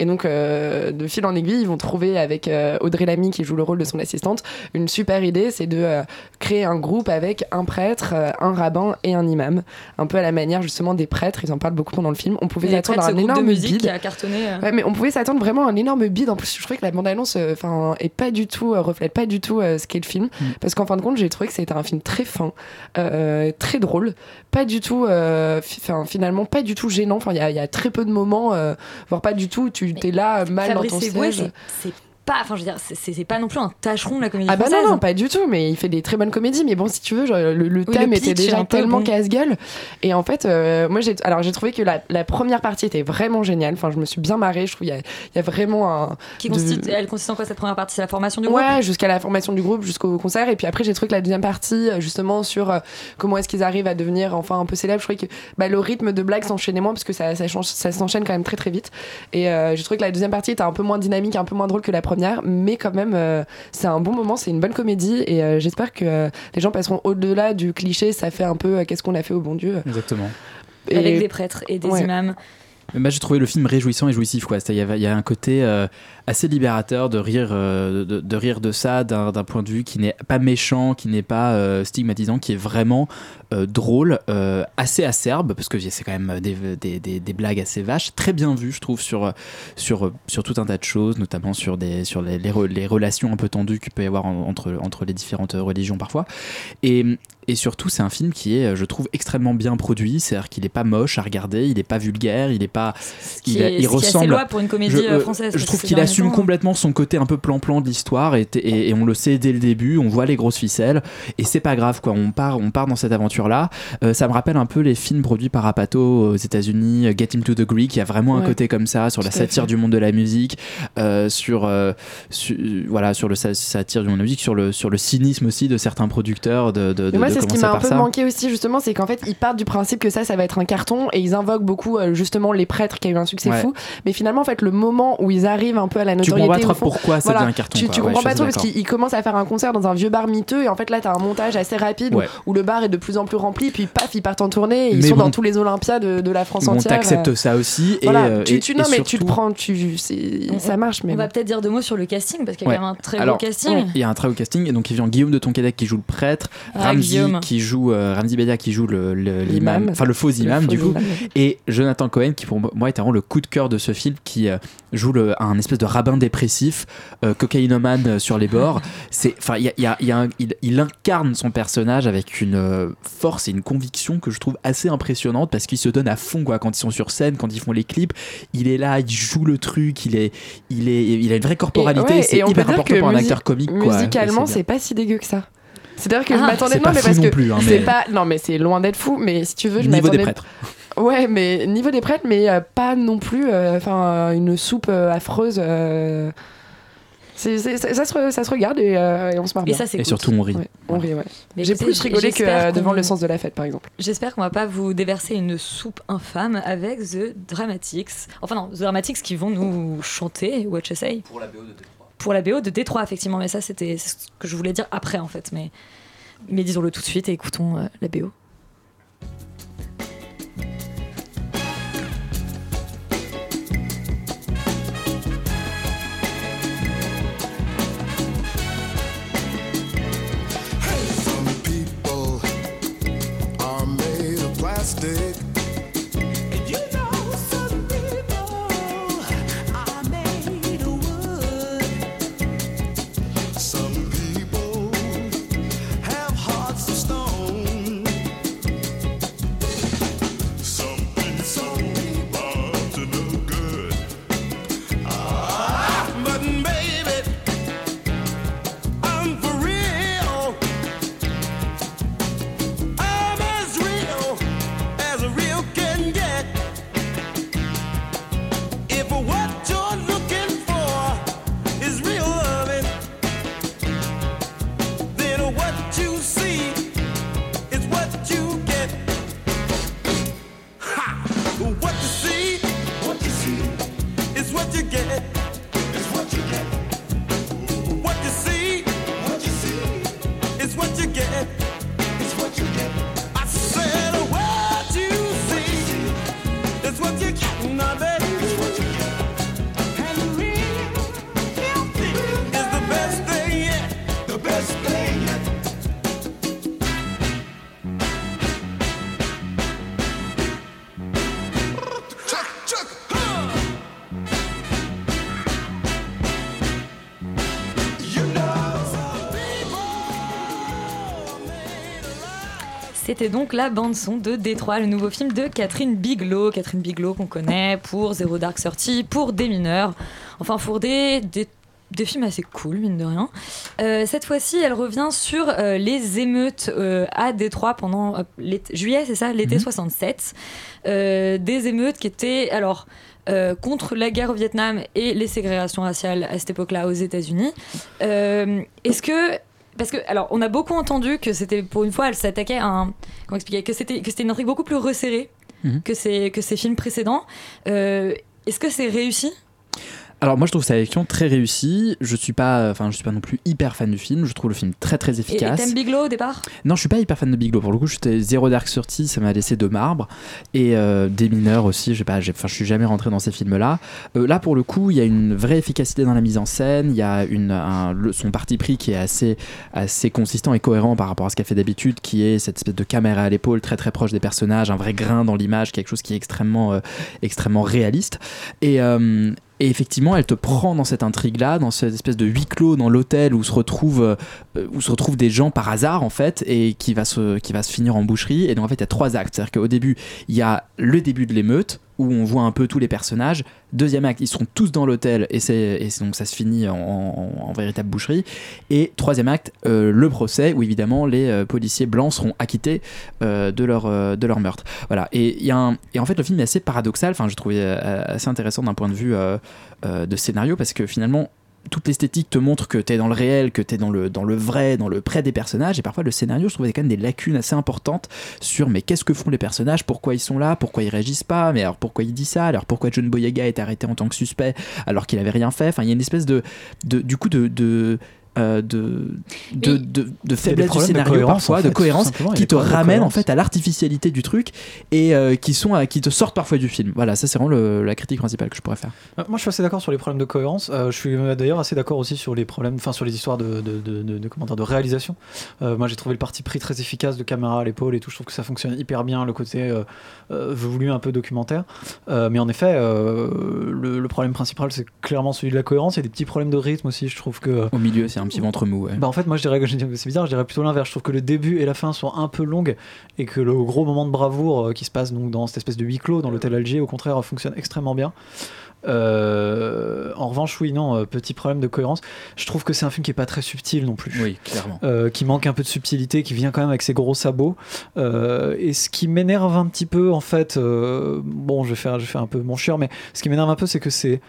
Et donc, euh, de fil en aiguille, ils vont trouver avec euh, Audrey Lamy, qui joue le rôle de son assistante, une super idée, c'est de euh, créer un groupe avec un prêtre, euh, un rabbin et un imam. Un peu à la manière justement des prêtres, ils en parlent beaucoup pendant le film. On pouvait s'attendre à un groupe de énorme musique bide. qui a cartonné. euh. Ouais, mais on pouvait s'attendre vraiment à un énorme bide. En plus, je trouvais que la bande-annonce, euh, enfin, est pas du tout, euh, reflète pas du tout euh, ce qu'est le film. Parce qu'en fin de compte, j'ai trouvé que c'était un film très fin, euh, très drôle, pas du tout, euh, fi- finalement, pas du tout gênant. Enfin, il y, a- il y a très peu de moments, euh, voire pas du tout. Tu t'es là, mal Fabrice dans ton siège. Pas, enfin je veux dire, c'est- pas non plus un tâcheron de la comédie Ah bah française. non, non, pas du tout, mais il fait des très bonnes comédies. Mais bon, si tu veux, genre, le, le Oui, thème le était déjà tellement bon. casse-gueule. Et en fait, euh, moi, j'ai, alors j'ai trouvé que la, la première partie était vraiment géniale. Enfin, je me suis bien marrée. Je trouve qu'il y a, il y a vraiment un. Qui de- consiste, elle consiste en quoi cette première partie? C'est la formation du groupe? Ouais, jusqu'à la formation du groupe, jusqu'au concert. Et puis après, j'ai trouvé que la deuxième partie, euh, justement, sur euh, comment est-ce qu'ils arrivent à devenir enfin un peu célèbres, je trouvais que bah, le rythme de blague s'enchaînait moins parce que ça, ça, ça s'enchaîne quand même très très vite. Et euh, j'ai trouvé que la deuxième partie était un peu moins dynamique, un peu moins drôle que la première, mais quand même, euh, c'est un bon moment, c'est une bonne comédie. Et euh, j'espère que euh, les gens passeront au-delà du cliché, ça fait un peu euh, qu'est-ce qu'on a fait au bon Dieu. Exactement. Et- Avec des prêtres et des Ouais. imams. Mais moi, j'ai trouvé le film réjouissant et jouissif. Quoi. Il y, y a un côté euh, assez libérateur de rire, euh, de, rire de ça d'un point de vue qui n'est pas méchant, qui n'est pas euh, stigmatisant, qui est vraiment drôle, assez acerbe, parce que c'est quand même des, blagues assez vaches, très bien vues, je trouve, sur, sur, tout un tas de choses, notamment sur, des, sur les, les, re- les relations un peu tendues qu'il peut y avoir en- entre, entre les différentes religions parfois. Et, et surtout, c'est un film qui est, je trouve, extrêmement bien produit, c'est-à-dire qu'il n'est pas moche à regarder, il n'est pas vulgaire, il n'est pas. Qui il, est- il ce qui est assez ressemble. pour une comédie, je, euh, euh, française, Je trouve qu'il assume complètement son côté un peu plan-plan de l'histoire et, et- et on le sait dès le début, on voit les grosses ficelles et c'est pas grave quoi. On part, on part dans cette aventure-là. Euh, ça me rappelle un peu les films produits par Apato aux États-Unis, euh, Get Him to the Greek, qui a vraiment un côté comme ça sur la satire fait. du monde de la musique, euh, sur, euh, su- voilà, sur le sa- satire du monde de la musique, sur le, sur le cynisme aussi de certains producteurs de, de, de, Mais moi, de c'est ce qui m'a un peu ça. manqué aussi, justement, c'est qu'en fait, ils partent du principe que ça, ça va être un carton et ils invoquent beaucoup, euh, justement, les prêtres qui a eu un succès Ouais. fou. Mais finalement, en fait, le moment où ils arrivent un peu à la Tu notoriété. comprends pas trop fond, pourquoi ça devient un carton, Tu, quoi. tu Ouais, comprends pas trop parce qu'ils commencent à faire un concert dans un vieux bar miteux et en fait, là, t'as un montage assez rapide où- Ouais. où, le bar est de plus en plus rempli. Puis paf, ils partent en tournée et ils Mais sont bon. dans tous les Olympias de, de la France Bon, entière. t'acceptes euh, ça aussi et, Voilà, euh, tu, et- tu, et non, mais tu te prends, tu, ça marche. Mais On va peut-être dire deux mots sur le casting parce qu'il y a Ouais. quand même un très beau casting. Il y a un très beau casting et donc il vient Guillaume de Tonquédec qui joue le prêtre, Ah, Ramzi Guillaume. qui joue euh, Ramzi Bedia qui joue le- le- l'imam, enfin le faux Le imam faux du coup, imam. et Jonathan Cohen qui pour moi est vraiment le coup de cœur de ce film qui euh, joue le, un espèce de rabbin dépressif, euh, cocaïnomane euh, sur les bords. C'est, enfin, il y a- il y a- il y a un- il- il incarne son personnage avec une force et une conviction que je trouve assez impressionnante parce qu'il se donne à fond quoi quand ils sont sur scène, quand ils font les clips. Il est là, il joue le truc, il est, il est, il a une vraie corporalité. Et, ouais, c'est et hyper important pour un acteur comique. Musicalement, c'est pas si dégueu que ça. C'est-à-dire que Ah, je m'attendais c'est non pas mais parce non que plus, hein, c'est mais- pas non mais c'est loin d'être fou mais si tu veux je Niveau des m'attendais prêtres. Ouais, mais niveau des prêtres, mais euh, pas non plus, euh, enfin, une soupe euh, affreuse. euh, c'est- c'est- ça, ça se, re- ça se regarde et, euh, et on se marre Et bien. ça, c'est Et cool. surtout, on rit. Ouais, on rit, ouais. Mais J'ai plus rigolé que euh, devant le sens de la fête, par exemple. J'espère qu'on va pas vous déverser une soupe infâme avec The Dramatics. Enfin non, The Dramatics qui vont nous chanter What You Say. Pour la BO de. Pour la BO de Détroit, effectivement. Mais ça, c'était ce que je voulais dire après, en fait. Mais, mais disons-le tout de suite et écoutons euh, la BO. C'était donc la bande-son de Détroit, le nouveau film de Catherine Bigelow. Catherine Bigelow qu'on connaît pour Zero Dark Thirty, pour Des mineurs. Enfin, pour des, des, des films assez cool, mine de rien. Euh, cette fois-ci, elle revient sur euh, les émeutes euh, à Détroit pendant juillet, c'est ça? L'été Mhm. 67. Euh, des émeutes qui étaient, alors, contre la guerre au Vietnam et les ségrégations raciales à cette époque-là aux États-Unis. Est-ce que parce que, alors, on a beaucoup entendu que c'était, pour une fois, elle s'attaquait à un. Comment expliquer Que c'était, que c'était une intrigue beaucoup plus resserrée Mhm. que, ces, que ces films précédents. Euh, est-ce que c'est réussi Alors moi je trouve sa élection très réussie. Je suis pas, enfin je suis pas non plus hyper fan du film. Je trouve le film très très Et et efficace. t'aimes Bigelow au départ? Non, je suis pas hyper fan de Bigelow. Pour le coup, j'étais Zero Dark Thirty, ça m'a laissé de marbre. Et euh, des mineurs aussi. J'ai pas, enfin, je suis jamais rentré dans ces films-là. Euh, là, pour le coup, il y a une vraie efficacité dans la mise en scène. Il y a une, un- le- son parti pris qui est assez, assez consistant et cohérent par rapport à ce qu'elle fait d'habitude, qui est cette espèce de caméra à l'épaule très très proche des personnages, un vrai grain dans l'image, quelque chose qui est extrêmement, euh, extrêmement réaliste. Et et effectivement, elle te prend dans cette intrigue-là, dans cette espèce de huis clos dans l'hôtel où se retrouvent euh, où se des gens par hasard en fait et qui va se qui va se finir en boucherie. Et donc en fait, il y a trois actes. C'est-à-dire qu'au début, il y a le début de l'émeute où on voit un peu tous les personnages. Deuxième acte, ils sont tous dans l'hôtel et et donc ça se finit en, véritable boucherie. Et troisième acte, euh, le procès où évidemment les euh, policiers blancs seront acquittés euh, de leur de leur meurtre. Voilà. Et en fait le film est assez paradoxal. Enfin, je trouvais assez intéressant d'un point de vue de scénario parce que finalement toute l'esthétique te montre que tu es dans le réel, que tu es dans le, dans le vrai, dans le près des personnages. Et parfois, le scénario, je trouvais quand même des lacunes assez importantes sur mais qu'est-ce que font les personnages, pourquoi ils sont là, pourquoi ils réagissent pas, mais alors pourquoi il dit ça, alors pourquoi John Boyega est arrêté en tant que suspect alors qu'il avait rien fait? Enfin, il y a une espèce de, du coup, de euh, de, de, de, de faiblesse du de scénario cohérence, parfois, en de cohérence, qui te de ramènent en fait à l'artificialité du truc et euh, qui sont à- qui te sortent parfois du film. Voilà, ça c'est vraiment le- la critique principale que je pourrais faire. Euh, Moi, je suis assez d'accord sur les problèmes de cohérence. Euh, je suis euh, d'ailleurs assez d'accord aussi sur les problèmes, enfin sur les histoires de, de, de, de- de- comment dire, de réalisation. Euh, moi, j'ai trouvé le parti pris très efficace de caméra à l'épaule et tout. Je trouve que ça fonctionne hyper bien, le côté euh, euh, voulu un peu documentaire. Euh, mais en effet, euh, le, le problème principal, c'est clairement celui de la cohérence. Il y a des petits problèmes de rythme aussi. Je trouve que Au milieu, c'est un petit ventre mou. bah en fait moi je dirais que c'est bizarre, je dirais plutôt l'inverse. Je trouve que le début et la fin sont un peu longues et que le gros moment de bravoure euh, qui se passe donc dans cette espèce de huis clos dans l'hôtel Alger au contraire fonctionne extrêmement bien. Euh, en revanche, oui, non, euh, petit problème de cohérence. Je trouve que c'est un film qui est pas très subtil non plus. Oui, clairement. Euh, qui manque un peu de subtilité, qui vient quand même avec ses gros sabots. Et ce qui m'énerve un petit peu, en fait, bon, je vais faire, je vais faire un peu mon chieur, mais ce qui m'énerve un peu, c'est que c'est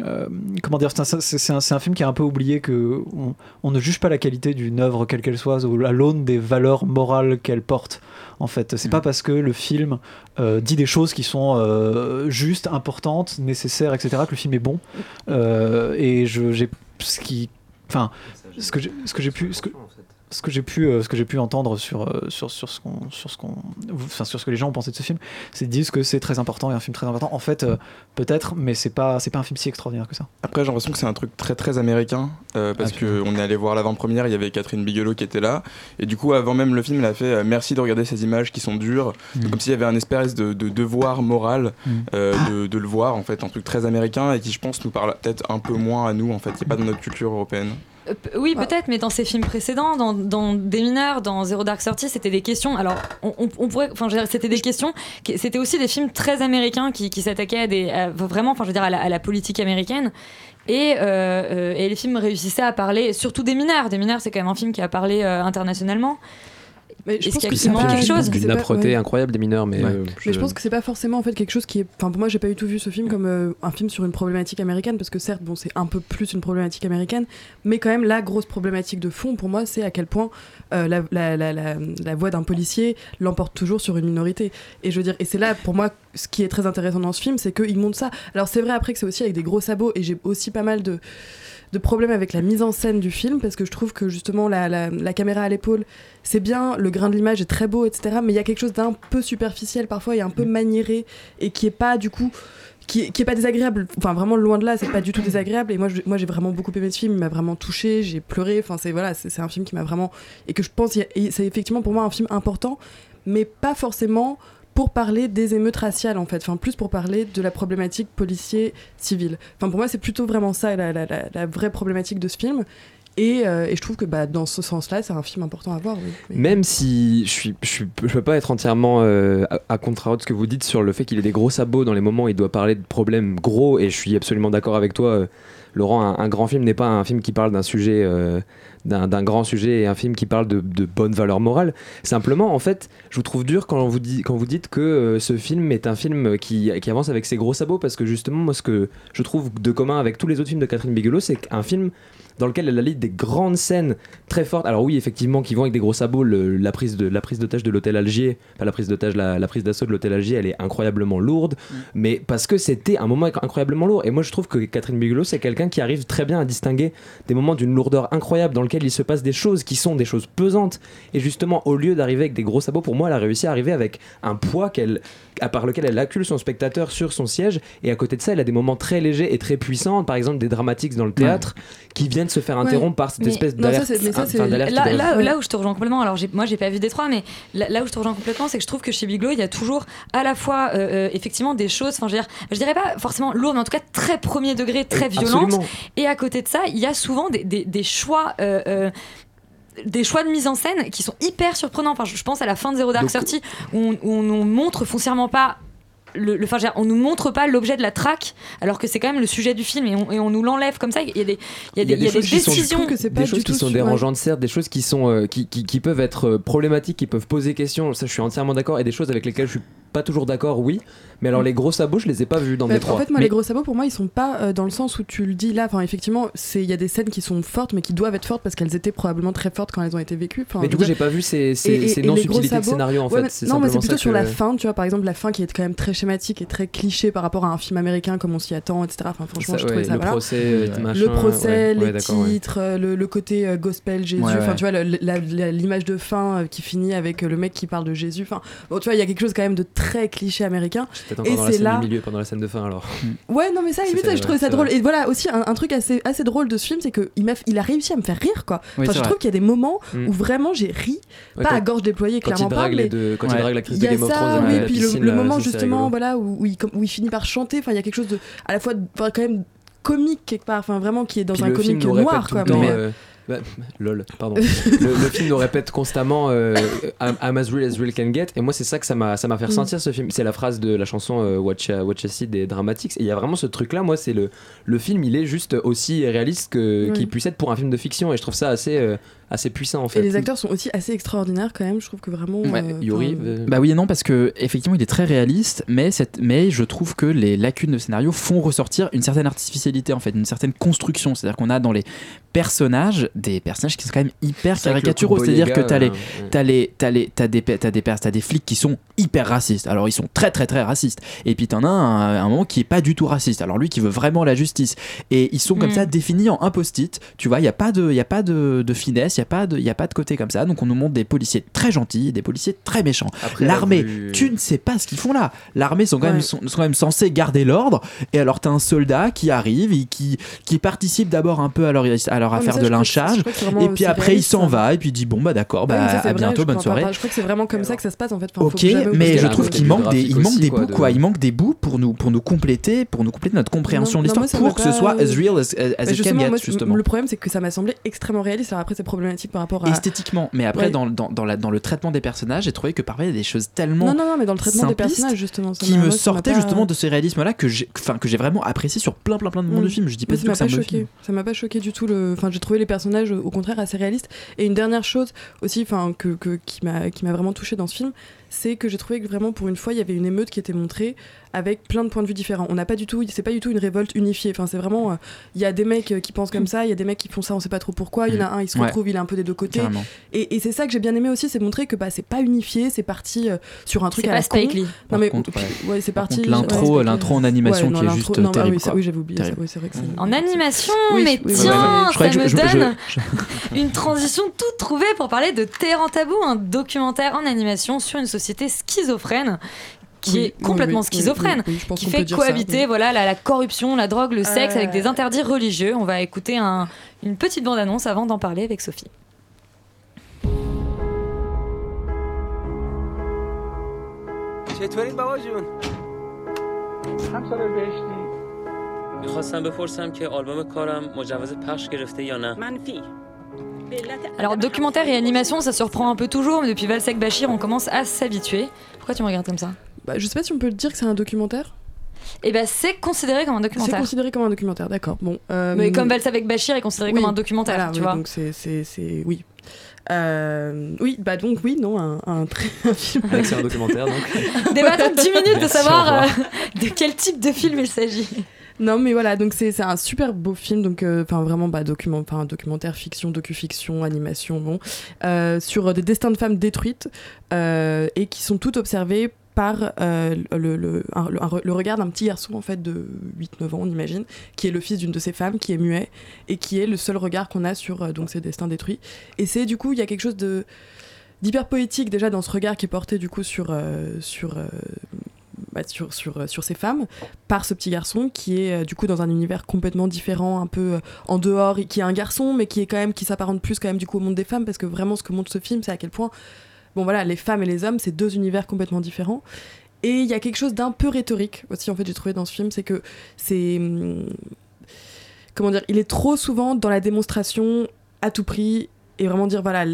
euh, comment dire, c'est un, film qui a un peu oublié que on, on ne juge pas la qualité d'une œuvre quelle qu'elle soit à l'aune des valeurs morales qu'elle porte. En fait, c'est pas parce que le film euh, dit des choses qui sont euh, justes, importantes, nécessaires, etc. que le film est bon. Euh, et je, j'ai ce qui, enfin, ce que j'ai, ce que j'ai pu, ce que, ce que j'ai pu, euh, ce que j'ai pu entendre sur, euh, sur, sur ce qu'on, sur ce qu'on, enfin, sur ce que les gens ont pensé de ce film, c'est disent que c'est très important et un film très important. En fait, euh, peut-être, mais c'est pas, c'est pas un film si extraordinaire que ça. Après, j'ai l'impression que c'est un truc très très américain parce que on est allé voir l'avant-première, il y avait Catherine Bigelow qui était là, et du coup, avant même le film, elle a fait merci de regarder ces images qui sont dures, Donc, comme s'il y avait un espèce de, de devoir moral Mm. de, de le voir en fait, un truc très américain et qui, je pense, nous parle peut-être un peu moins à nous en fait, qui est pas dans notre culture européenne. Euh, Oui, peut-être, mais dans ses films précédents, dans, Des mineurs, dans Zero Dark Thirty, c'était des questions. Alors, on, on- on pourrait, enfin, c'était des questions. C'était aussi des films très américains qui, s'attaquaient à vraiment, enfin, je veux dire, à la, politique américaine. Et, euh, euh, et les films réussissaient à parler, surtout des mineurs. Des mineurs, c'est quand même un film qui a parlé internationalement. Mais je Est-ce pense qu'il y a que quelque pas- chose âpreté ouais. incroyable des mineurs, mais. euh, Mais je pense que c'est pas forcément en fait quelque chose qui est. Enfin, pour moi, j'ai pas du tout vu ce film comme euh, un film sur une problématique américaine parce que certes, bon, c'est un peu plus une problématique américaine, mais quand même la grosse problématique de fond pour moi, c'est à quel point euh, la, la, la, la, la voix d'un policier l'emporte toujours sur une minorité. Et je veux dire, et c'est là pour moi ce qui est très intéressant dans ce film, c'est qu'il montre ça. Alors c'est vrai après que c'est aussi avec des gros sabots et j'ai aussi pas mal de de problèmes avec la mise en scène du film parce que je trouve que justement la, la, la caméra à l'épaule c'est bien, le grain de l'image est très beau, etc. Mais il y a quelque chose d'un peu superficiel parfois et un peu maniéré et qui est pas du coup. Qui qui est pas désagréable, enfin vraiment loin de là, c'est pas du tout désagréable. Et moi, je- moi j'ai vraiment beaucoup aimé ce film, il m'a vraiment touché, j'ai pleuré. Enfin, c'est voilà, c'est c'est un film qui m'a vraiment. Et que je pense, c'est effectivement pour moi un film important, mais pas forcément pour parler des émeutes raciales en fait, enfin plus pour parler de la problématique policier-civil. Enfin pour moi c'est plutôt vraiment ça la, vraie problématique de ce film. Et, euh, je trouve que bah, dans ce sens-là, c'est un film important à voir. Même si je suis, peux pas être entièrement euh, à, à contrario de ce que vous dites sur le fait qu'il ait des gros sabots dans les moments où il doit parler de problèmes gros, et je suis absolument d'accord avec toi, euh, Laurent. Un, grand film n'est pas un film qui parle d'un sujet, d'un grand sujet, et un film qui parle de, bonnes valeurs morales. Simplement, en fait, je vous trouve dur quand vous, dites que euh, ce film est un film qui, qui avance avec ses gros sabots, parce que justement, moi, ce que je trouve de commun avec tous les autres films de Catherine Bigelow, c'est qu'un film dans lequel elle allie des grandes scènes très fortes. Alors oui, effectivement, qui vont avec des gros sabots. le- la prise de la prise d'otage de l'hôtel Algier, pas la prise d'otage, la, la prise d'assaut de l'hôtel Algier, elle est incroyablement lourde. Mais parce que c'était un moment incroyablement lourd. Et moi, je trouve que Catherine Bigelow, c'est quelqu'un qui arrive très bien à distinguer des moments d'une lourdeur incroyable dans lequel il se passe des choses qui sont des choses pesantes. Et justement, au lieu d'arriver avec des gros sabots, pour moi, elle a réussi à arriver avec un poids qu'elle à part lequel elle accule son spectateur sur son siège et à côté de ça elle a des moments très légers et très puissants par exemple des dramatiques dans le théâtre qui viennent se faire Ouais. interrompre par cette Mais- espèce d'alerte là, de- là, là où je te rejoins complètement, alors moi j'ai pas vu Détroit, mais là, là où je te rejoins complètement, c'est que je trouve que chez Biglow, il y a toujours à la fois euh, euh, effectivement des choses, enfin je dirais pas forcément lourdes, mais en tout cas très premier degré, très violentes. Absolument. Et à côté de ça, il y a souvent des, des- des choix. euh, euh, des choix de mise en scène qui sont hyper surprenants. Enfin, je pense à la fin de Zero Dark Thirty où on, où on montre foncièrement pas le, le- enfin, on nous montre pas l'objet de la traque alors que c'est quand même le sujet du film et on, et on nous l'enlève comme ça. Il y a des, il y a des, il y a des choses qui sont- décisions. des choses qui sont dérangeantes certes des choses qui sont euh, qui, qui- qui peuvent être euh, problématiques qui peuvent poser question ça je suis entièrement d'accord et des choses avec lesquelles je suis pas toujours d'accord oui mais alors les gros sabots je les ai pas vus dans Bah, Détroit en fait, moi, Mais- les gros sabots, pour moi, ils sont pas euh, dans le sens où tu le dis là. Enfin, effectivement, c'est il y a des scènes qui sont fortes, mais qui doivent être fortes parce qu'elles étaient probablement très fortes quand elles ont été vécues. Enfin, Mais du coup, j'ai pas vu ces- ces- Et- et- ces et les non-subtilités de scénario, en Ouais, fait. mais- Non, mais c'est plutôt sur la fin, tu vois. Par exemple, la fin qui est quand même très schématique et très cliché par rapport à un film américain comme on s'y attend, etc. Enfin, franchement, Ça, je trouvais ouais, ça le voilà. procès, euh, machin, le procès, ouais, les ouais. titres, euh, le, le côté euh, gospel Jésus. Enfin, ouais. tu vois, l'image de fin euh, qui finit avec euh, le mec qui parle de Jésus. Enfin, bon, tu vois, il y a quelque chose quand même de très cliché américain. Et c'est là. milieu pendant la scène de fin alors Ouais, non, mais ça, limite, je trouvais ça drôle. vrai. Et voilà, aussi, un, un truc assez, assez drôle de ce film, c'est qu'il m'a, il a réussi à me faire rire, quoi. Enfin, je trouve qu'il y a des moments Mm. où vraiment j'ai ri, pas à gorge déployée, il clairement pas. quand il drague l'actrice il de y a Game of ça, Thrones oui, puis le- moment justement. Voilà, où, où il, où il finit par chanter, enfin, il y a quelque chose de, à la fois, quand même comique quelque part, enfin, vraiment qui est dans Puis un comique noir, quoi. le temps, mais- euh, Bah, lol, pardon. le, le film nous répète constamment euh, I'm, as real as real can get. Et moi, c'est ça que ça m'a, fait Mm. ressentir ce film. C'est la phrase de la chanson euh, Watch, uh, Watch Acid des Dramatics. Et il y a vraiment ce truc-là. Moi, c'est le, le film, il est juste aussi réaliste Oui. qu'il puisse être pour un film de fiction. Et je trouve ça assez, euh, assez puissant en fait. Et les acteurs sont aussi assez extraordinaires quand même. Je trouve que vraiment. Ouais, euh, Yuri, euh, Bah oui et non parce que effectivement il est très réaliste mais, cette, mais je trouve que les lacunes de scénario font ressortir une certaine artificialité en fait, une certaine construction. C'est-à-dire qu'on a dans les personnages des personnages qui sont quand même hyper caricaturaux. C'est-à-dire que t'as les, ouais. t'as les, t'as les, t'as des, t'as des, pers- t'as des flics qui sont hyper racistes. Alors ils sont très très très racistes. Et puis t'en as un, un moment qui est pas du tout raciste. Alors lui qui veut vraiment la justice. Et ils sont comme Mm. ça définis en un post-it. Tu vois, il y a pas de, il y a pas de, de finesse, il y a pas de, il y a pas de côté comme ça. Donc on nous montre des policiers très gentils, des policiers très méchants. L'armée, tu ne sais pas ce qu'ils font là. L'armée sont quand même Ouais. sont, sont quand même censés garder l'ordre. Et alors t'as un soldat qui arrive et qui qui participe d'abord un peu à leur à leur Ah, affaire ça, de lynchage. Et puis après il s'en va et puis il dit bon bah d'accord, bah ça, à vrai, bientôt, bonne soirée. je crois que c'est vraiment comme ça que ça se passe en fait. Enfin, Ok, mais je trouve qu'il manque des, il manque des bouts, quoi. Il manque des bouts pour nous, pour nous compléter, pour nous compléter notre compréhension de l'histoire, pour que ce soit as real as, it can justement, get, justement. le problème c'est que ça m'a semblé extrêmement réaliste. Alors après, c'est problématique par rapport à. Esthétiquement, mais après Ouais. dans, dans, dans, la, dans le traitement des personnages, j'ai trouvé que parfois il y a des choses tellement Non, non, non, mais dans le traitement des personnages, justement. ça qui me ça pas- justement de ce réalisme-là que j'ai, enfin que j'ai vraiment apprécié sur plein plein plein de Mm. de film. Je dis pas du ça tout que pas mauvais choqué. Ça m'a pas choqué du tout. Le... Enfin, j'ai trouvé les personnages au contraire assez réalistes. Et une dernière chose aussi, enfin, que, que- qui m'a qui m'a vraiment touché dans ce film, c'est que j'ai trouvé que vraiment pour une fois il y avait une émeute qui était montrée avec plein de points de vue différents. On n'a pas du tout, c'est pas du tout une révolte unifiée. Enfin, c'est vraiment, euh, il y a des mecs euh, qui pensent comme ça, il y a des mecs qui font ça, on sait pas trop pourquoi. Il y en a un, il se Mm. Ouais. retrouve, il est un peu des deux côtés. Carrément. Et, et c'est ça que j'ai bien aimé aussi, c'est montrer que bah c'est pas unifié, c'est parti euh, sur un truc à pas la con. Lee. Non mais contre, ouais. ouais, c'est parti. l'intro- ouais, l'intro en animation qui est juste non, ah terrible, oui, ça- quoi. oui, j'avais oublié ça. Terrible. Oui, c'est vrai que c'est- En animation, Oui, mais oui, tiens, ça me donne une transition toute trouvée pour parler de Terre en tabou, un documentaire en animation sur une société schizophrène qui Oui, est oui, complètement oui, oui, schizophrène, oui, oui, je pense qui qu'on fait peut dire ça, cohabiter oui. voilà la, la corruption, la drogue, le sexe Euh. avec des interdits religieux. On va écouter un- une petite bande-annonce avant d'en parler avec Sophie. چطوری بابا جون؟ چند سال بهشتی؟ میخواستم بپرسم که آلبوم کارم مجوز پخش گرفته یا نه منفی Alors documentaire et animation, ça surprend un peu toujours, mais depuis Valsec Bachir, on commence à s'habituer. Pourquoi tu me regardes comme ça? Bah, je sais pas si on peut dire que c'est un documentaire? Eh ben c'est considéré comme un C'est documentaire. considéré comme un documentaire, d'accord. Bon. euh, Mais comme Valsec Bachir est considéré oui, comme un documentaire, voilà, tu oui, vois. Donc c'est c'est c'est oui. Euh, oui, bah donc oui, non, un, un, très- un film. Un excellent documentaire donc. Débattons 10 minutes de Merci, savoir euh, de quel type de film il s'agit. Non, mais voilà, donc c'est un super beau film, donc euh, enfin vraiment bah, document, documentaire, fiction, docu-fiction, animation, bon, euh, sur des destins de femmes détruites euh, et qui sont toutes observées par euh, le, regard d'un petit garçon en fait de 8-9 ans on imagine qui est le fils d'une de ces femmes qui est muet et qui est le seul regard qu'on a sur euh, ces destins détruits. Et c'est du coup il y a quelque chose de d'hyper poétique déjà dans ce regard qui est porté du coup sur euh, sur euh, bah, sur, sur, euh, sur ces femmes par ce petit garçon qui est euh, du coup dans un univers complètement différent, un peu euh, en dehors, qui est un garçon mais qui est quand même qui s'apparente plus quand même du coup au monde des femmes parce que vraiment ce que montre ce film c'est à quel point bon voilà les femmes et les hommes c'est deux univers complètement différents. Et il y a quelque chose d'un peu rhétorique aussi en fait j'ai trouvé dans ce film c'est que c'est hum, comment dire il est trop souvent dans la démonstration à tout prix et vraiment dire voilà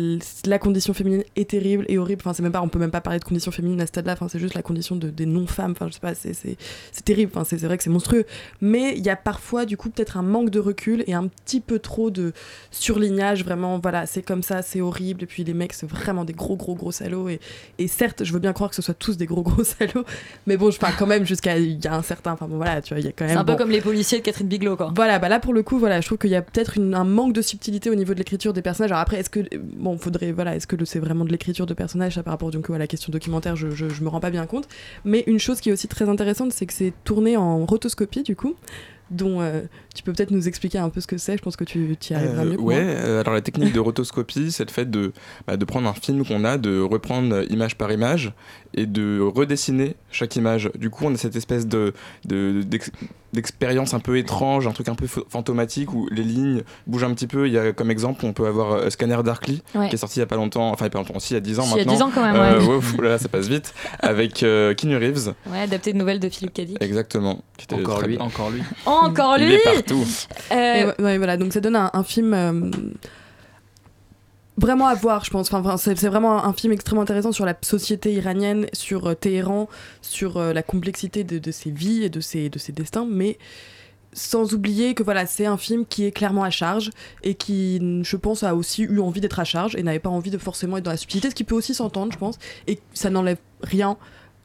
la condition féminine est terrible et horrible. Enfin c'est même pas on peut même pas parler de condition féminine à ce stade là enfin c'est juste la condition de, des non femmes enfin je sais pas c'est c'est c'est terrible. Enfin c'est vrai que c'est monstrueux. Mais il y a parfois du coup peut-être un manque de recul et un petit peu trop de surlignage. Vraiment voilà c'est comme ça c'est horrible. Et puis les mecs c'est vraiment des gros gros gros salauds. Et, et certes je veux bien croire que ce soit tous des gros gros salauds. Mais bon je enfin quand même jusqu'à il y a un certain enfin bon voilà tu vois il y a quand même C'est un peu comme les policiers de Catherine Bigelow, quoi. voilà, bah là pour le coup, voilà, je trouve qu'il y a peut-être un manque de subtilité au niveau de l'écriture des personnages. Alors après, est-ce que bon, faudrait voilà, est-ce que c'est vraiment de l'écriture de personnages ça, par rapport donc à la question documentaire, je, je, je me rends pas bien compte. Mais une chose qui est aussi très intéressante, c'est que c'est tourné en rotoscopie du coup, dont euh, tu peux peut-être nous expliquer un peu ce que c'est. Je pense que tu, y arriveras Euh, mieux. que ouais, euh, alors la technique de rotoscopie, c'est le fait de, bah, de prendre un film qu'on a, de reprendre euh, image par image et de redessiner chaque image. Du coup, on a cette espèce de, de- d'expérience un peu étrange, un truc un peu fa- fantomatique où les lignes bougent un petit peu. Il y a comme exemple, on peut avoir euh, Scanner Darkly Ouais. qui est sorti il y a pas longtemps, enfin il y a pas longtemps, aussi il y a 10 ans Si, il y a maintenant. 10 ans quand même, Euh, ouais. ouais, ouf, là, ça passe vite. Avec euh, Keanu Reeves. Ouais, adapté de nouvelles de Philippe Cadic. Exactement. qui était Encore lui, encore lui. Encore Il lui est partout. Euh, Et ouais, ouais, voilà, donc ça donne un, un film. Vraiment à voir, je pense. Enfin, c'est vraiment un film extrêmement intéressant sur la société iranienne, sur euh, Téhéran, sur euh, la complexité de, de ses vies et de ses, de ses destins, mais sans oublier que voilà, c'est un film qui est clairement à charge et qui, je pense, a aussi eu envie d'être à charge et n'avait pas envie de forcément être dans la subtilité, ce qui peut aussi s'entendre, je pense, et ça n'enlève rien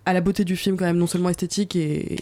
à la beauté du film quand même, non seulement esthétique et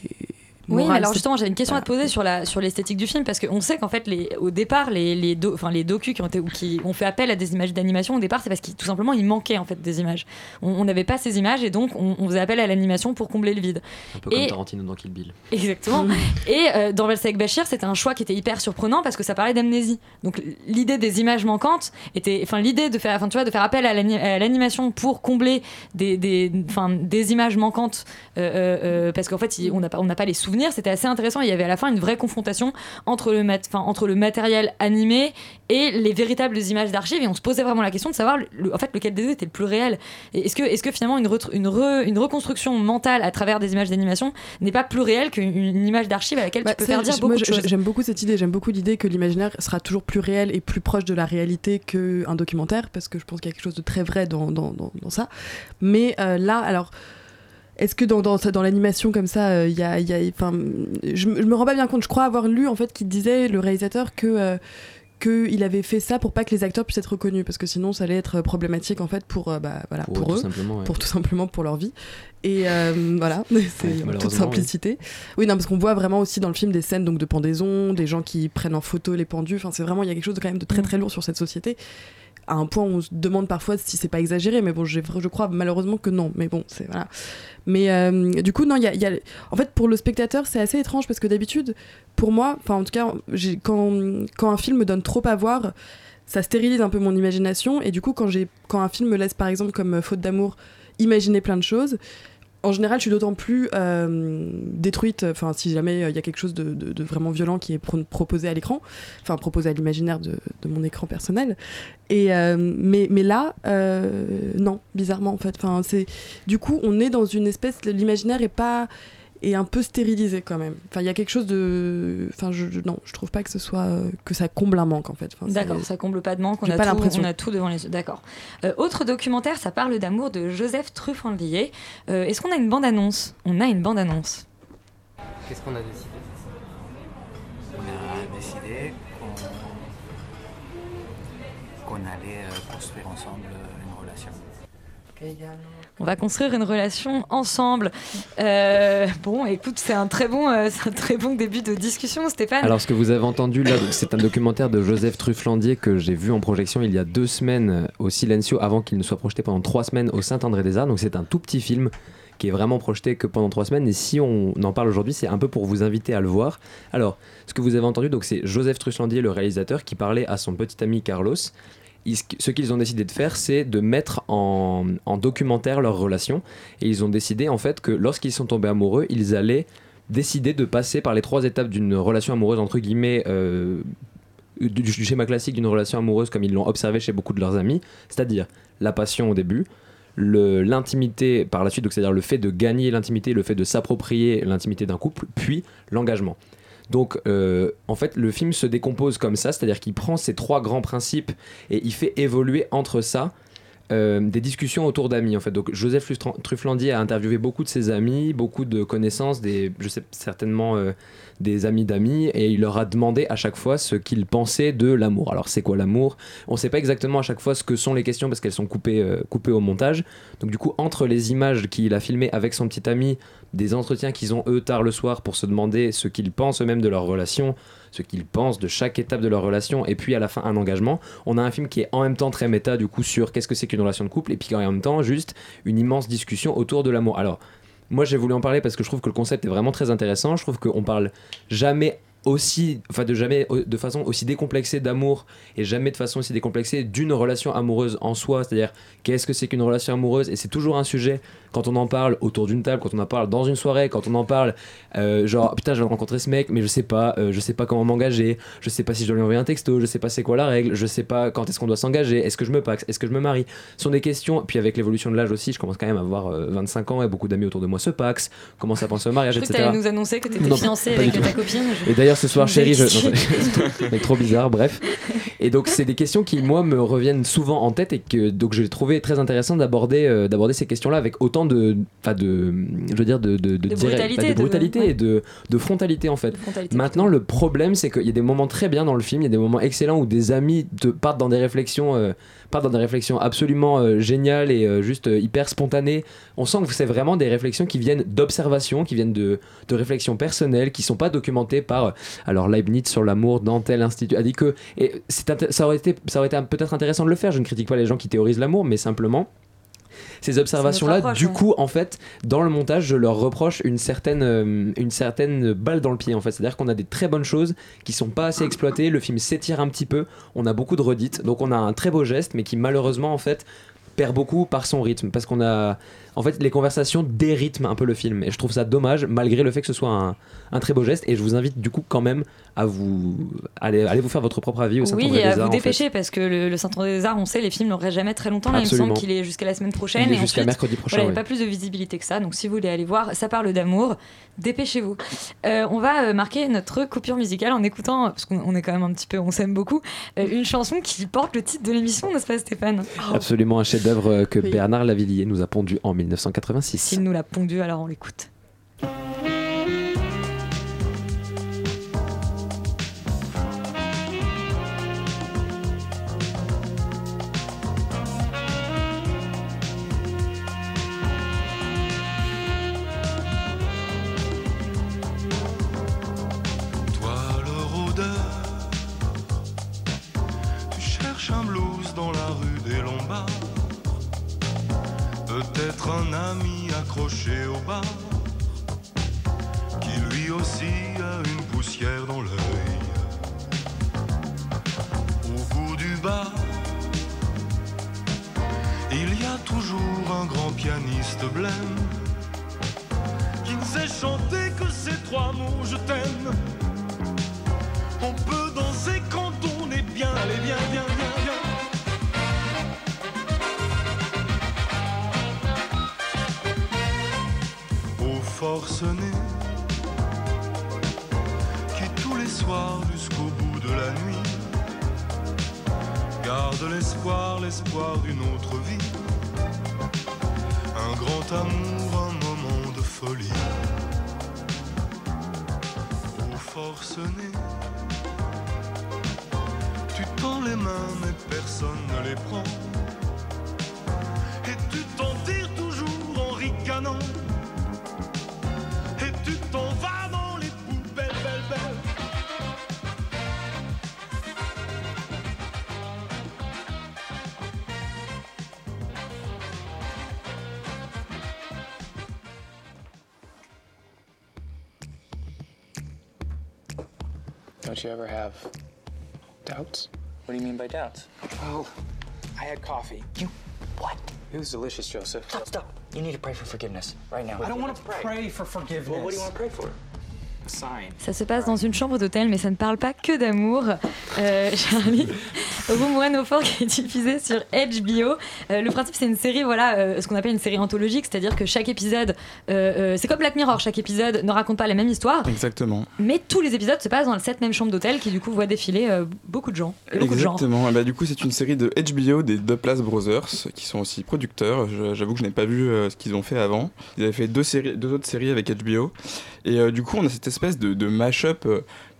Oui, mais alors justement, j'avais une question à te poser sur la sur l'esthétique du film parce qu'on sait qu'en fait, les, au départ, les les, do- enfin, les docus qui ont été ou qui ont fait appel à des images d'animation au départ, c'est parce qu'il tout simplement il manquait en fait des images. On n'avait pas ces images et donc on, on faisait appel à l'animation pour combler le vide. Un peu comme Et- Tarantino dans Kill Bill. Exactement. Et euh, dans Valsa avec Bachir, c'était un choix qui était hyper surprenant parce que ça parlait d'amnésie. Donc l'idée des images manquantes était, enfin l'idée de faire, enfin tu vois, de faire appel à l'ani- à l'animation pour combler des, des, enfin des images manquantes, euh, euh, euh, parce qu'en fait il- on n'a pas, on n'a pas les souvenirs. C'était assez intéressant. Il y avait à la fin une vraie confrontation entre le, mat- entre le matériel animé et les véritables images d'archives. Et on se posait vraiment la question de savoir, le- en fait, lequel des deux était le plus réel. Est-ce que, est-ce que finalement une, une, re- une reconstruction mentale à travers des images d'animation n'est pas plus réelle qu'une une image d'archive à laquelle Bah, tu peux faire dire beaucoup de choses? J'aime beaucoup cette idée, j'aime beaucoup l'idée que l'imaginaire sera toujours plus réel et plus proche de la réalité qu'un documentaire, parce que je pense qu'il y a quelque chose de très vrai dans, dans, dans- dans ça. Mais euh, là, alors. Est-ce que dans, dans, l'animation comme ça, euh, il y a, il y a- enfin, je, me- je me rends pas bien compte. Je crois avoir lu en fait qu'il disait le réalisateur que euh, qu'il avait fait ça pour pas que les acteurs puissent être reconnus, parce que sinon ça allait être problématique en fait pour euh, bah, voilà Pour pour, eux, ouais. pour tout simplement pour leur vie. Et euh, voilà, c'est toute simplicité. Oui, non, parce qu'on voit vraiment aussi dans le film des scènes donc de pendaison, des gens qui prennent en photo les pendus. Enfin, c'est vraiment il y a quelque chose de quand même de très très lourd sur cette société. À un point où on se demande parfois si c'est pas exagéré, mais bon, je crois malheureusement que non. Mais bon, c'est voilà. Mais euh, du coup, non, il y a, en fait pour le spectateur, c'est assez étrange parce que d'habitude, pour moi, enfin en tout cas, quand un film me donne trop à voir, ça stérilise un peu mon imagination et du coup quand un film me laisse par exemple comme euh, faute d'amour imaginer plein de choses en général, je suis d'autant plus euh, détruite, enfin, si jamais euh, il y a quelque chose de, vraiment violent qui est pro- proposé à l'écran, enfin, proposé à l'imaginaire de, mon écran personnel. Et, euh, mais, là, non, bizarrement, en fait. Du coup, on est dans une espèce, l'imaginaire est pas, est un peu stérilisé quand même. Enfin, il y a quelque chose de, enfin, je, je- non, je trouve pas que ce soit, euh, que ça comble un manque, en fait. Enfin, D'accord, ça comble pas de manque, on a, pas tout, l'impression. on a tout devant les yeux. D'accord. Euh, autre documentaire, ça parle d'amour de Joseph Truffandier. Euh, Est-ce qu'on a une bande-annonce? On a une bande-annonce. Qu'est-ce qu'on a décidé? On a décidé qu'on qu'on allait construire ensemble une relation. On va construire une relation ensemble. Euh, bon, écoute, c'est un très bon, euh, un très bon début de discussion, Stéphane. Alors, ce que vous avez entendu là, c'est un documentaire de Joseph Trufflandier que j'ai vu en projection il y a deux semaines euh, au Silencio avant qu'il ne soit projeté pendant trois semaines au Saint-André-des-Arts. Donc, c'est un tout petit film qui est vraiment projeté que pendant trois semaines. Et si on en parle aujourd'hui, c'est un peu pour vous inviter à le voir. Alors, ce que vous avez entendu, c'est Joseph Trufflandier, le réalisateur, qui parlait à son petit ami Carlos. Ce qu'ils ont décidé de faire, c'est de mettre en, en documentaire leur relation. Et ils ont décidé en fait que lorsqu'ils sont tombés amoureux, ils allaient décider de passer par les trois étapes d'une relation amoureuse, entre guillemets, euh, du, du schéma classique d'une relation amoureuse comme ils l'ont observé chez beaucoup de leurs amis, c'est-à-dire la passion au début, l'intimité par la suite, c'est-à-dire le fait de gagner l'intimité, le fait de s'approprier l'intimité d'un couple, puis l'engagement. Donc, euh, en fait, le film se décompose comme ça, c'est-à-dire qu'il prend ces trois grands principes et il fait évoluer entre ça euh, des discussions autour d'amis. En fait, donc Joseph Trufflandier a interviewé beaucoup de ses amis, beaucoup de connaissances, des, je sais certainement euh, des amis d'amis, et il leur a demandé à chaque fois ce qu'ils pensaient de l'amour. Alors, c'est quoi l'amour? On ne sait pas exactement à chaque fois ce que sont les questions parce qu'elles sont coupées, euh, coupées au montage. Donc, du coup, entre les images qu'il a filmées avec son petit ami, des entretiens qu'ils ont eux tard le soir pour se demander ce qu'ils pensent eux-mêmes de leur relation, ce qu'ils pensent de chaque étape de leur relation, et puis à la fin un engagement. On a un film qui est en même temps très méta du coup sur qu'est-ce que c'est qu'une relation de couple, et puis en même temps juste une immense discussion autour de l'amour. Alors moi j'ai voulu en parler parce que je trouve que le concept est vraiment très intéressant. Je trouve qu'on parle jamais aussi, enfin de jamais de façon aussi décomplexée d'amour et jamais de façon aussi décomplexée d'une relation amoureuse en soi. C'est-à-dire qu'est-ce que c'est qu'une relation amoureuse? Et c'est toujours un sujet quand on en parle autour d'une table, quand on en parle dans une soirée, quand on en parle euh, genre putain je vais rencontrer ce mec mais je sais pas, euh, je sais pas comment m'engager, je sais pas si je dois lui envoyer un texto, je sais pas c'est quoi la règle, je sais pas quand est-ce qu'on doit s'engager, est-ce que je me paxe, est-ce que je me marie. Ce sont des questions. Puis avec l'évolution de l'âge aussi, je commence quand même à avoir euh, 25 ans et beaucoup d'amis autour de moi se paxent, commencent à penser au mariage, Je etc. t'allais nous annoncer que t'étais Non, fiancé avec ta copine. Je- Et d'ailleurs, ce soir, chérie. Je... c'est- trop bizarre, bref. Et donc, c'est des questions qui, moi, me reviennent souvent en tête et que donc j'ai trouvé très intéressant d'aborder euh, d'aborder ces questions-là avec autant de. Enfin, de. Je veux dire, de. De, De brutalité, de de- brutalité ouais. et de, de frontalité, en fait. frontalité, Maintenant, le problème, c'est qu'il y a des moments très bien dans le film, il y a des moments excellents où des amis te partent dans des réflexions. euh, partent dans des réflexions absolument euh, géniales et euh, juste hyper spontanées. On sent que c'est vraiment des réflexions qui viennent d'observation, qui viennent de, de réflexions personnelles, qui sont pas documentées par. alors Leibniz sur l'amour dans tel institut a dit que. Et ça aurait été, ça aurait été peut-être intéressant de le faire. Je ne critique pas les gens qui théorisent l'amour, mais simplement. Ces observations-là, du ouais. coup, en fait, dans le montage, je leur reproche une certaine, euh, une certaine balle dans le pied, en fait. C'est-à-dire qu'on a des très bonnes choses qui sont pas assez exploitées. Le film s'étire un petit peu. On a beaucoup de redites. Donc, on a un très beau geste, mais qui malheureusement, en fait, perd beaucoup par son rythme. Parce qu'on a. En fait, les conversations dérythment un peu le film. Et je trouve ça dommage, malgré le fait que ce soit un, un très beau geste. Et je vous invite, du coup, quand même, à vous. Allez, allez vous faire votre propre avis au Oui, Saint-André à des Arts, vous en fait. dépêcher parce que le, le Saint-André des Arts, on sait, les films n'auraient jamais très longtemps. Là, il me semble qu'il est jusqu'à la semaine prochaine. Il est et jusqu'à ensuite, mercredi prochain, Voilà, il n'y a pas plus de visibilité que ça. Donc si vous voulez aller voir, ça parle d'amour. Dépêchez-vous. Euh, on va euh, marquer notre coupure musicale en écoutant, parce qu'on on est quand même un petit peu, on s'aime beaucoup, euh, une chanson qui porte le titre de l'émission, n'est-ce pas, Stéphane? Absolument un chef-d'œuvre que Bernard Lavillier nous a pondu en 1986. S'il nous l'a pondu, alors on l'écoute. Don't you ever have doubts? What do you mean by doubts? Well, I had coffee. You what? It was delicious, Joseph. Stop, stop. You need to pray for forgiveness right now. I don't want to pray? for forgiveness. Well, what do you want to pray for? A sign. Ça se passe dans une chambre d'hôtel, mais ça ne parle pas que d'amour. Euh, Charlie, Room One au Fort qui est diffusé sur HBO. Euh, le principe, c'est une série, voilà, euh, ce qu'on appelle une série anthologique, c'est-à-dire que chaque épisode, euh, c'est comme Black Mirror, chaque épisode ne raconte pas la même histoire, Exactement. mais tous les épisodes se passent dans cette même chambre d'hôtel qui, du coup, voit défiler beaucoup de gens. beaucoup de genres. Exactement. Et bah, du coup, c'est une série de HBO des Douglas Brothers qui sont aussi producteurs. J'avoue que je n'ai pas vu ce qu'ils ont fait avant. Ils avaient fait deux, séries, deux autres séries avec HBO. Et du coup, on a cette espèce de, de mash-up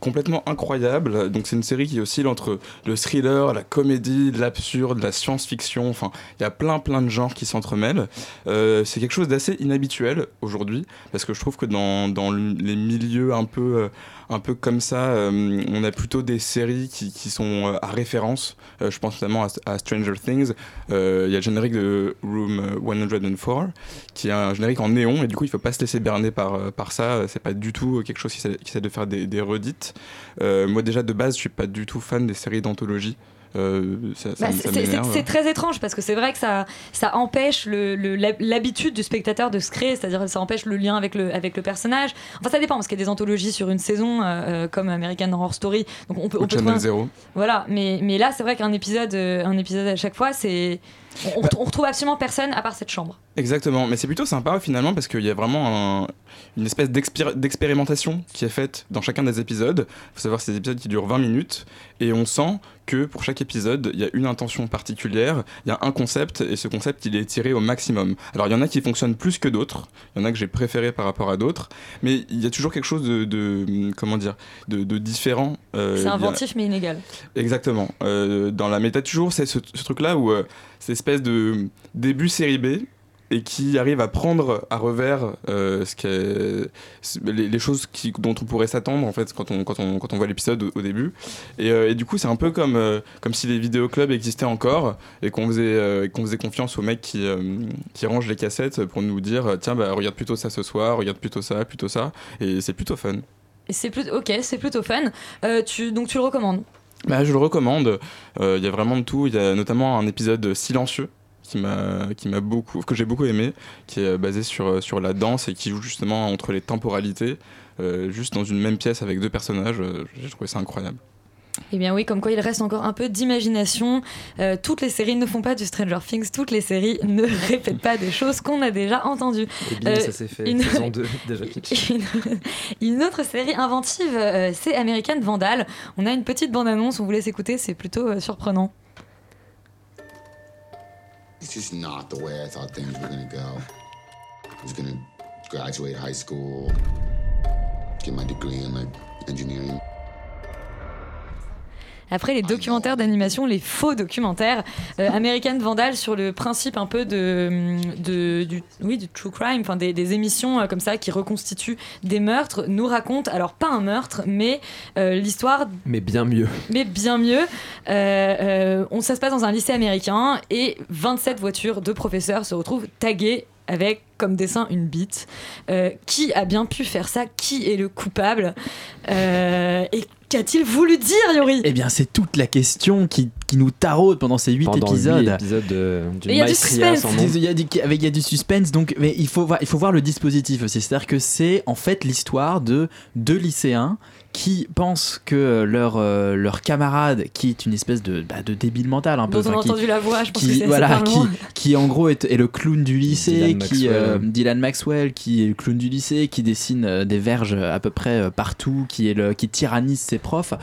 complètement incroyable. Donc, c'est une série qui oscille entre le thriller, la comédie, l'absurde, la science-fiction. Enfin, il y a plein, plein de genres qui s'entremêlent. Euh, c'est quelque chose d'assez inhabituel aujourd'hui parce que je trouve que dans, dans les milieux un peu. euh, un peu comme ça, euh, on a plutôt des séries qui, sont euh, à référence. Euh, je pense notamment à, Stranger Things. Il y a le générique de Room euh, 104, qui est un générique en néon, et du coup, il ne faut pas se laisser berner par, par ça. C'est pas du tout quelque chose qui essaie, de faire des, des redites. Moi, déjà, de base, je suis pas du tout fan des séries d'anthologie. Euh, Bah, c'est- très étrange parce que c'est vrai que ça, ça empêche le- le- l'hab- l'habitude du spectateur de se créer, c'est-à-dire ça empêche le lien avec le, avec le personnage. Enfin, ça dépend parce qu'il y a des anthologies sur une saison euh, euh, comme American Horror Story, donc on peut, on peut Channel trouver un- Zero. Voilà, mais, mais là, c'est vrai qu'un épisode, un épisode à chaque fois, c'est on, on retrouve- on retrouve absolument personne à part cette chambre. Exactement, mais c'est plutôt sympa finalement parce qu'il y a vraiment un- une espèce d'expéri- d'expérimentation qui est faite dans chacun des épisodes. Il faut savoir que c'est des épisodes qui durent 20 minutes et on sent que pour chaque épisode, il y a une intention particulière, il y a un concept et ce concept il est tiré au maximum. Alors il y en a qui fonctionnent plus que d'autres, il y en a que j'ai préféré par rapport à d'autres, mais il y a toujours quelque chose de, de- comment dire, de, de différent. euh, C'est a- inventif mais inégal. Exactement. Euh, dans la méta, toujours, c'est ce, ce truc-là où euh, cette espèce de début série B et qui arrive à prendre à revers euh, ce c'est- les, choses qui, dont on pourrait s'attendre en fait quand on, quand on, quand on voit l'épisode au, début. Et, euh, et du coup, c'est un peu comme, euh, comme si les vidéoclubs existaient encore et qu'on faisait, qu'on faisait confiance aux mecs qui, qui rangent les cassettes pour nous dire tiens, bah, regarde plutôt ça ce soir, regarde plutôt ça, plutôt ça. Et c'est plutôt fun. C'est plutôt ok, c'est plutôt fun. Tu donc tu le recommandes? Bah, je le recommande. Euh, Il y a vraiment de tout. Il y a notamment un épisode silencieux qui m'a qui m'a beaucoup que j'ai beaucoup aimé, qui est basé sur sur la danse et qui joue justement entre les temporalités, euh, juste dans une même pièce avec deux personnages. Euh, J'ai trouvé ça incroyable. Eh bien oui, comme quoi il reste encore un peu d'imagination. Euh, toutes les séries ne font pas du Stranger Things, toutes les séries ne répètent pas des choses qu'on a déjà entendues. Et Euh, ça s'est fait. une- Saison 2, déjà pitch. une, une autre série inventive, euh, c'est American Vandal. On a une petite bande-annonce, on vous laisse écouter, c'est plutôt euh, surprenant. It's just not the way I thought things were gonna go. I was gonna graduate high school, get my degree in like engineering. Après les documentaires d'animation, les faux documentaires, euh, American Vandal sur le principe un peu de, de- du, oui, du true crime, enfin des, des émissions euh, comme ça qui reconstituent des meurtres, nous raconte alors pas un meurtre, mais euh, l'histoire Mais bien mieux. mais bien mieux. Euh, on, ça se passe dans un lycée américain et 27 voitures de professeurs se retrouvent taguées avec comme dessin une bite. Euh, qui a bien pu faire ça? Qui est le coupable? Euh, Et qu'a-t-il voulu dire, Yori Eh bien, c'est toute la question qui, qui nous taraude pendant ces huit Pendant épisodes. il y a du suspense. Il y, a du, avec- il y a du suspense, donc, mais il faut, voir, il faut voir le dispositif aussi. C'est-à-dire que c'est en fait l'histoire de deux lycéens qui pensent que leur, euh, leur camarade, qui est une espèce de, bah, de débile mental un peu, Dont on a enfin, qui- entendu la voix, je pense qui, que c'est voilà, qui, qui en gros est, est le clown du lycée, Dylan qui Maxwell. euh, Dylan Maxwell, qui est le clown du lycée, qui dessine euh, des verges à peu près euh, partout, qui est le, qui tyrannise ses profs,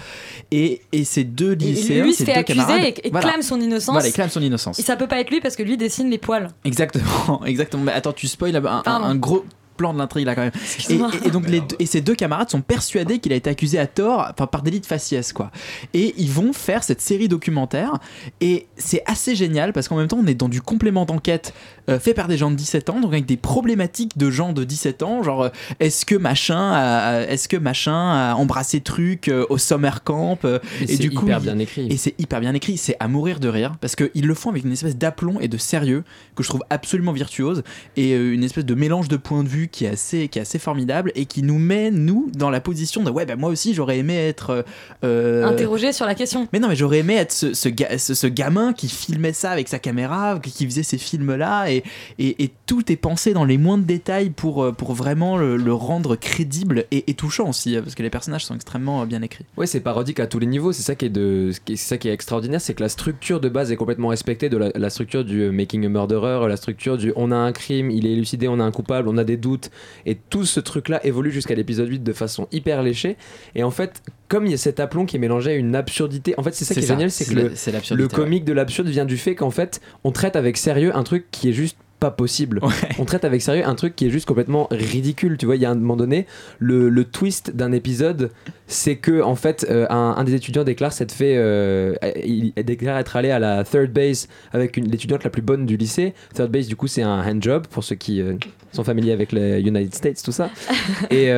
et, et ces deux Et lycéens, lui ces se fait accuser et, et voilà. clame son innocence. Voilà, il clame son innocence. Et ça peut pas être lui parce que lui dessine les poils. Exactement, exactement. Mais attends, tu spoil un, un- un gros plan de l'intrigue là quand même. Et, et- et donc les deux, et ces deux camarades sont persuadés qu'il a été accusé à tort, enfin par délit de faciès quoi. Et ils vont faire cette série documentaire et c'est assez génial parce qu'en même temps on est dans du complément d'enquête euh, fait par des gens de 17 ans, donc avec des problématiques de gens de 17 ans, genre euh, est-ce que machin, a- est-ce que machin a embrassé truc euh, au summer camp euh, Et c'est du coup hyper bien écrit. et c'est hyper bien écrit, c'est à mourir de rire parce qu'ils le font avec une espèce d'aplomb et de sérieux que je trouve absolument virtuose et euh, une espèce de mélange de points de vue qui est assez, qui est assez formidable et qui nous met, nous, dans la position de ouais, bah, moi aussi j'aurais aimé être. euh, euh, Interrogé sur la question. mais non, mais j'aurais aimé être ce, ce, ga- ce- ce gamin qui filmait ça avec sa caméra, qui faisait ces films-là, et, et, et tout est pensé dans les moindres détails pour, euh, pour vraiment le, le rendre crédible et, et touchant aussi, euh, parce que les personnages sont extrêmement bien écrits. Ouais, c'est parodique à tous les niveaux. C'est ça qui est de, est- ça qui est extraordinaire, c'est que la structure de base est complètement respectée de la, la structure du making a murderer, la structure du on a un crime, il est élucidé, on a un coupable, on a des doutes, et tout ce truc-là évolue jusqu'à l'épisode 8 de façon hyper léchée. Et en fait, comme il y a cet aplomb qui est mélangé à une absurdité, en fait, c'est ça qui est ça, génial, c'est que le, comique de l'absurde vient du fait qu'en fait, on traite avec sérieux un truc qui est juste pas possible. On traite avec sérieux un truc qui est juste complètement ridicule. Tu vois, il y a un moment donné, le, le twist d'un épisode, c'est que en fait, euh, un, un des étudiants déclare s'être fait, euh, il, déclare être allé à la third base avec l'étudiante la plus bonne du lycée. Third base, du coup, c'est un hand job pour ceux qui euh, sont familiers avec les United States, tout ça. et,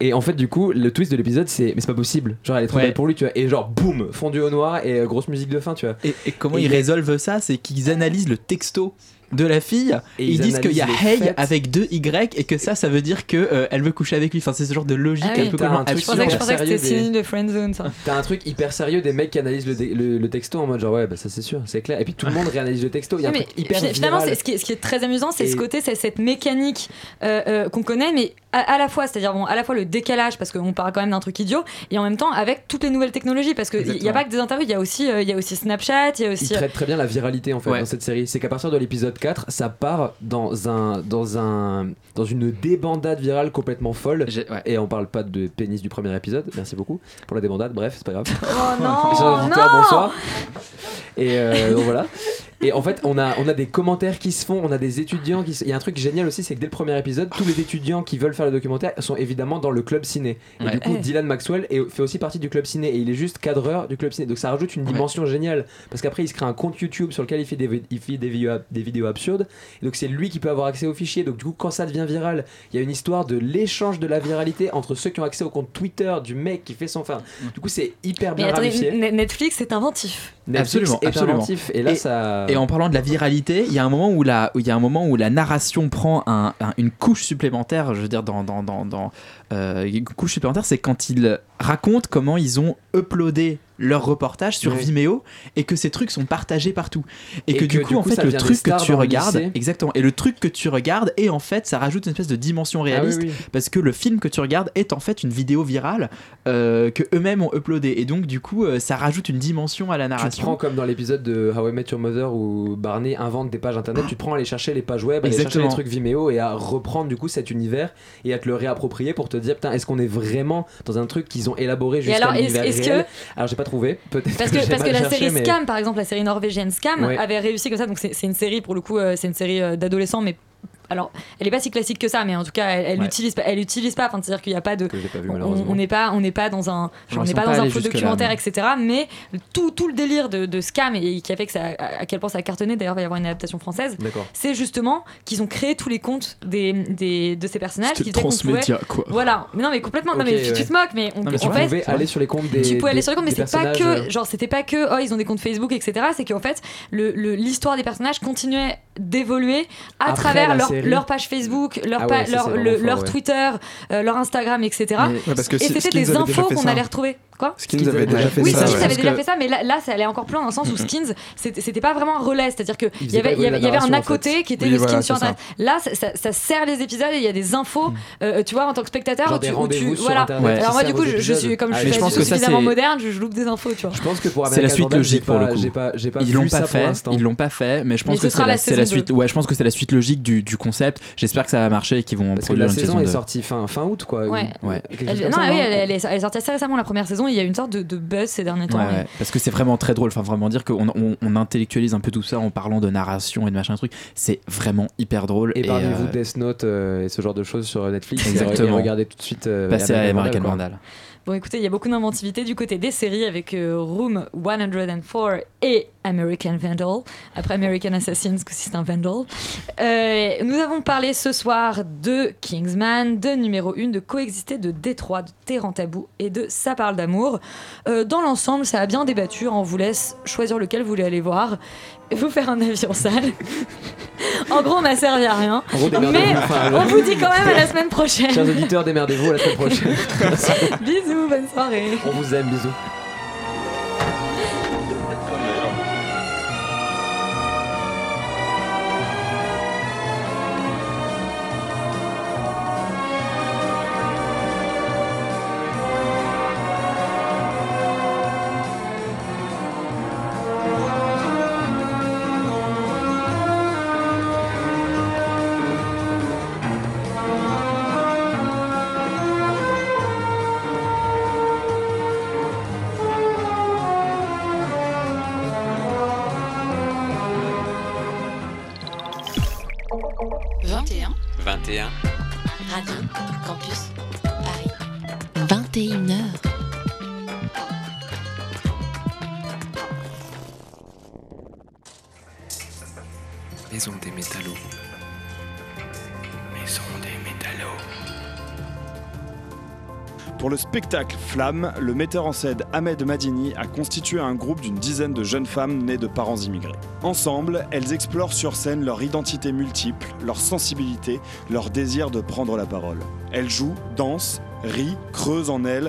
et en fait, du coup, le twist de l'épisode, c'est mais c'est pas possible. Genre, elle est trop Ouais. belle pour lui, tu vois. Et genre, boum, fondu au noir et grosse musique de fin, tu vois. Et, et comment Et ils il- résolvent ça C'est qu'ils analysent le texto de la fille Et ils ils disent qu'il y a Hey avec deux Y et que ça, ça veut dire que euh, elle veut coucher avec lui. Enfin, c'est ce genre de logique Ah oui. un peu un truc Je pensais que, c'était des- synonyme de friendzone, ça. T'as un truc hyper sérieux des mecs qui analysent le, le, le texto en mode genre ouais bah ça c'est sûr c'est clair et puis tout le monde réanalyse le texto il y a un truc hyper fina- finalement, ce qui, est, ce qui est très amusant, c'est Et- ce côté, c'est cette mécanique euh, euh, qu'on connaît, mais à, à la fois, c'est-à-dire bon, à la fois le décalage parce qu'on parle quand même d'un truc idiot, et en même temps avec toutes les nouvelles technologies parce qu'il n'y a pas que des interviews, il y a aussi, euh, il y a aussi Snapchat, il y a Il aussi. traite très bien la viralité en fait dans cette série. C'est qu'à partir de l'épisode 4, ça part dans un dans un dans une débandade virale complètement folle. Et on parle pas de pénis du premier épisode. Merci beaucoup pour la débandade. Bref, c'est pas grave. Oh non, bonsoir. Et euh, donc voilà. Et en fait, on a, on a des commentaires qui se font, on a des étudiants qui. se- Il y a un truc génial aussi, c'est que dès le premier épisode, tous les étudiants qui veulent faire le documentaire sont évidemment dans le club ciné. Et Ouais. du coup. Dylan Maxwell est- fait aussi partie du club ciné et il est juste cadreur du club ciné. Donc ça rajoute une dimension géniale parce qu'après, il se crée un compte YouTube sur lequel il fait des, il fait des, vidéos, des vidéos absurdes. Et donc c'est lui qui peut avoir accès aux fichiers. Donc du coup, quand ça devient viral, il y a une histoire de l'échange de la viralité entre ceux qui ont accès au compte Twitter du mec qui fait son. Enfin, du coup, c'est hyper Mais bien attendez, ramifié. N- Netflix c'est inventif. Netflix absolument, absolument. et là, ça- Et en parlant de la viralité, il y a un moment où la, où il y a un moment où la narration prend un- un- une couche supplémentaire. Je veux dire, dans, dans, dans, dans, euh, couche supplémentaire, c'est quand ils racontent comment ils ont uploadé leur reportage sur. Vimeo et que ces trucs sont partagés partout. Et, Et que, du coup, du en fait le truc que tu regardes exactement. Et le truc que tu regardes et en fait ça rajoute une espèce de dimension réaliste Ah oui, oui. parce que le film que tu regardes est en fait une vidéo virale euh, que eux-mêmes ont uploadé. Et donc du coup euh, ça rajoute une dimension à la Tu te narration. prends comme dans l'épisode de How I Met Your Mother où Barney invente des pages internet, tu te prends à aller chercher les pages web, à aller chercher les trucs Vimeo et à reprendre du coup cet univers et à te le réapproprier pour te dire putain est-ce qu'on est vraiment dans un truc qu'ils ont élaboré jusqu'à l'univers réel que- Alors j'ai pas trouvé, peut-être Parce que, parce la cherché, série mais- Scam, par exemple, la série norvégienne Scam, Ouais. avait réussi comme ça. Donc c'est c'est une série, pour le coup, euh, c'est une série euh, d'adolescents, mais. Alors, elle est pas si classique que ça, mais en tout cas, elle, elle Ouais. utilise pas, elle utilise pas. Enfin, c'est-à-dire qu'il n'y a pas de, Que j'ai pas vu, on- n'est pas, on n'est pas dans un, on n'est pas pas dans un faux documentaire, mais- etc. Mais tout, tout le délire de, de Scam et qui a fait que ça, à quel point ça a cartonné. D'ailleurs, il va y avoir une adaptation française. D'accord. C'est justement qu'ils ont créé tous les comptes des, des de ces personnages. C'était qui transmédia, pouvait- quoi. Voilà. Mais non, mais complètement. non, Ok, mais tu, tu ouais. te moques, mais on, Non, mais en tu fait, pouvais aller sur les comptes des. tu peux aller sur les comptes, mais des c'est pas personnages, que genre c'était pas que oh ils ont des comptes Facebook etc. C'est qu'en fait le- le- l'histoire des personnages continuait d'évoluer à Après travers leur, série. leur page Facebook, leur, Ah pa- ouais, ça, leur, c'est le- vraiment fort, leur ouais. Twitter, euh, leur Instagram etc. Mais- Ouais, parce que Et c'était Skins des infos qu'on allait retrouver. Quoi Skins avait déjà fait oui, ça. Skins ouais. avait déjà fait ça, mais là, là, ça allait encore plus loin dans le sens où Skins, c'était pas vraiment un relais, c'est-à-dire qu'il y avait, pas il y avait, il y avait un à côté narration, en fait. qui était Oui, le voilà, Skins sur ça. Internet. Là, ça, ça- sert les épisodes et il y a des infos, euh, tu vois, en tant que spectateur, Genre où des tu, où tu- rendez-vous sur voilà. Ouais. Alors moi, du coup, je, suis comme Ah, je suis je pense que ça, suffisamment moderne, je, je loupe des infos, tu vois. Je pense que pour C'est la suite logique j'ai pour le pas- coup. Ils l'ont pas fait, ils l'ont pas fait, mais je pense que ce c'est sera la, suite. Ouais, je pense que c'est la suite logique du, du concept. J'espère que ça va marcher et qu'ils vont Parce que la une saison saison est 2. sortie fin, fin août quoi. Ouais. Ouais. Elle- non, ça, oui, elle, elle est, elle est sortie assez récemment la première saison. Il y a eu une sorte de, de buzz ces derniers temps. Ouais, et- ouais, parce que c'est vraiment très drôle. Enfin, vraiment dire qu'on on, on intellectualise un peu tout ça en parlant de narration et de machin truc. C'est vraiment hyper drôle. Épargnez-vous euh, Death Note euh, et ce genre de choses sur Netflix. et- Exactement. Et regardez tout de suite. euh, Passer à American. Vandal. Bon, écoutez, il y a beaucoup d'inventivité du côté des séries avec euh, Room 104 et American Vandal. Après American Assassins, que c'est un Vandal. Euh, nous avons parlé ce soir de Kingsman, de numéro 1, de Coexister, de Détroit, de Terran Tabou et de Ça parle d'amour. Euh, dans l'ensemble, ça a bien débattu. On vous laisse choisir lequel vous voulez aller voir et vous faire un avis en salle. en gros, on n'a servi à rien. Gros. Mais Enfin, on vous dit quand même à la semaine prochaine. Chers auditeurs, démerdez-vous à la semaine prochaine. Bisous, bonne soirée. On vous aime, bisous. Spectacle Flamme, le metteur en scène Ahmed Madini a constitué un groupe d'une dizaine de jeunes femmes nées de parents immigrés. Ensemble, elles explorent sur scène leur identité multiple, leur sensibilité, leur désir de prendre la parole. Elles jouent, dansent, rient, creusent en elles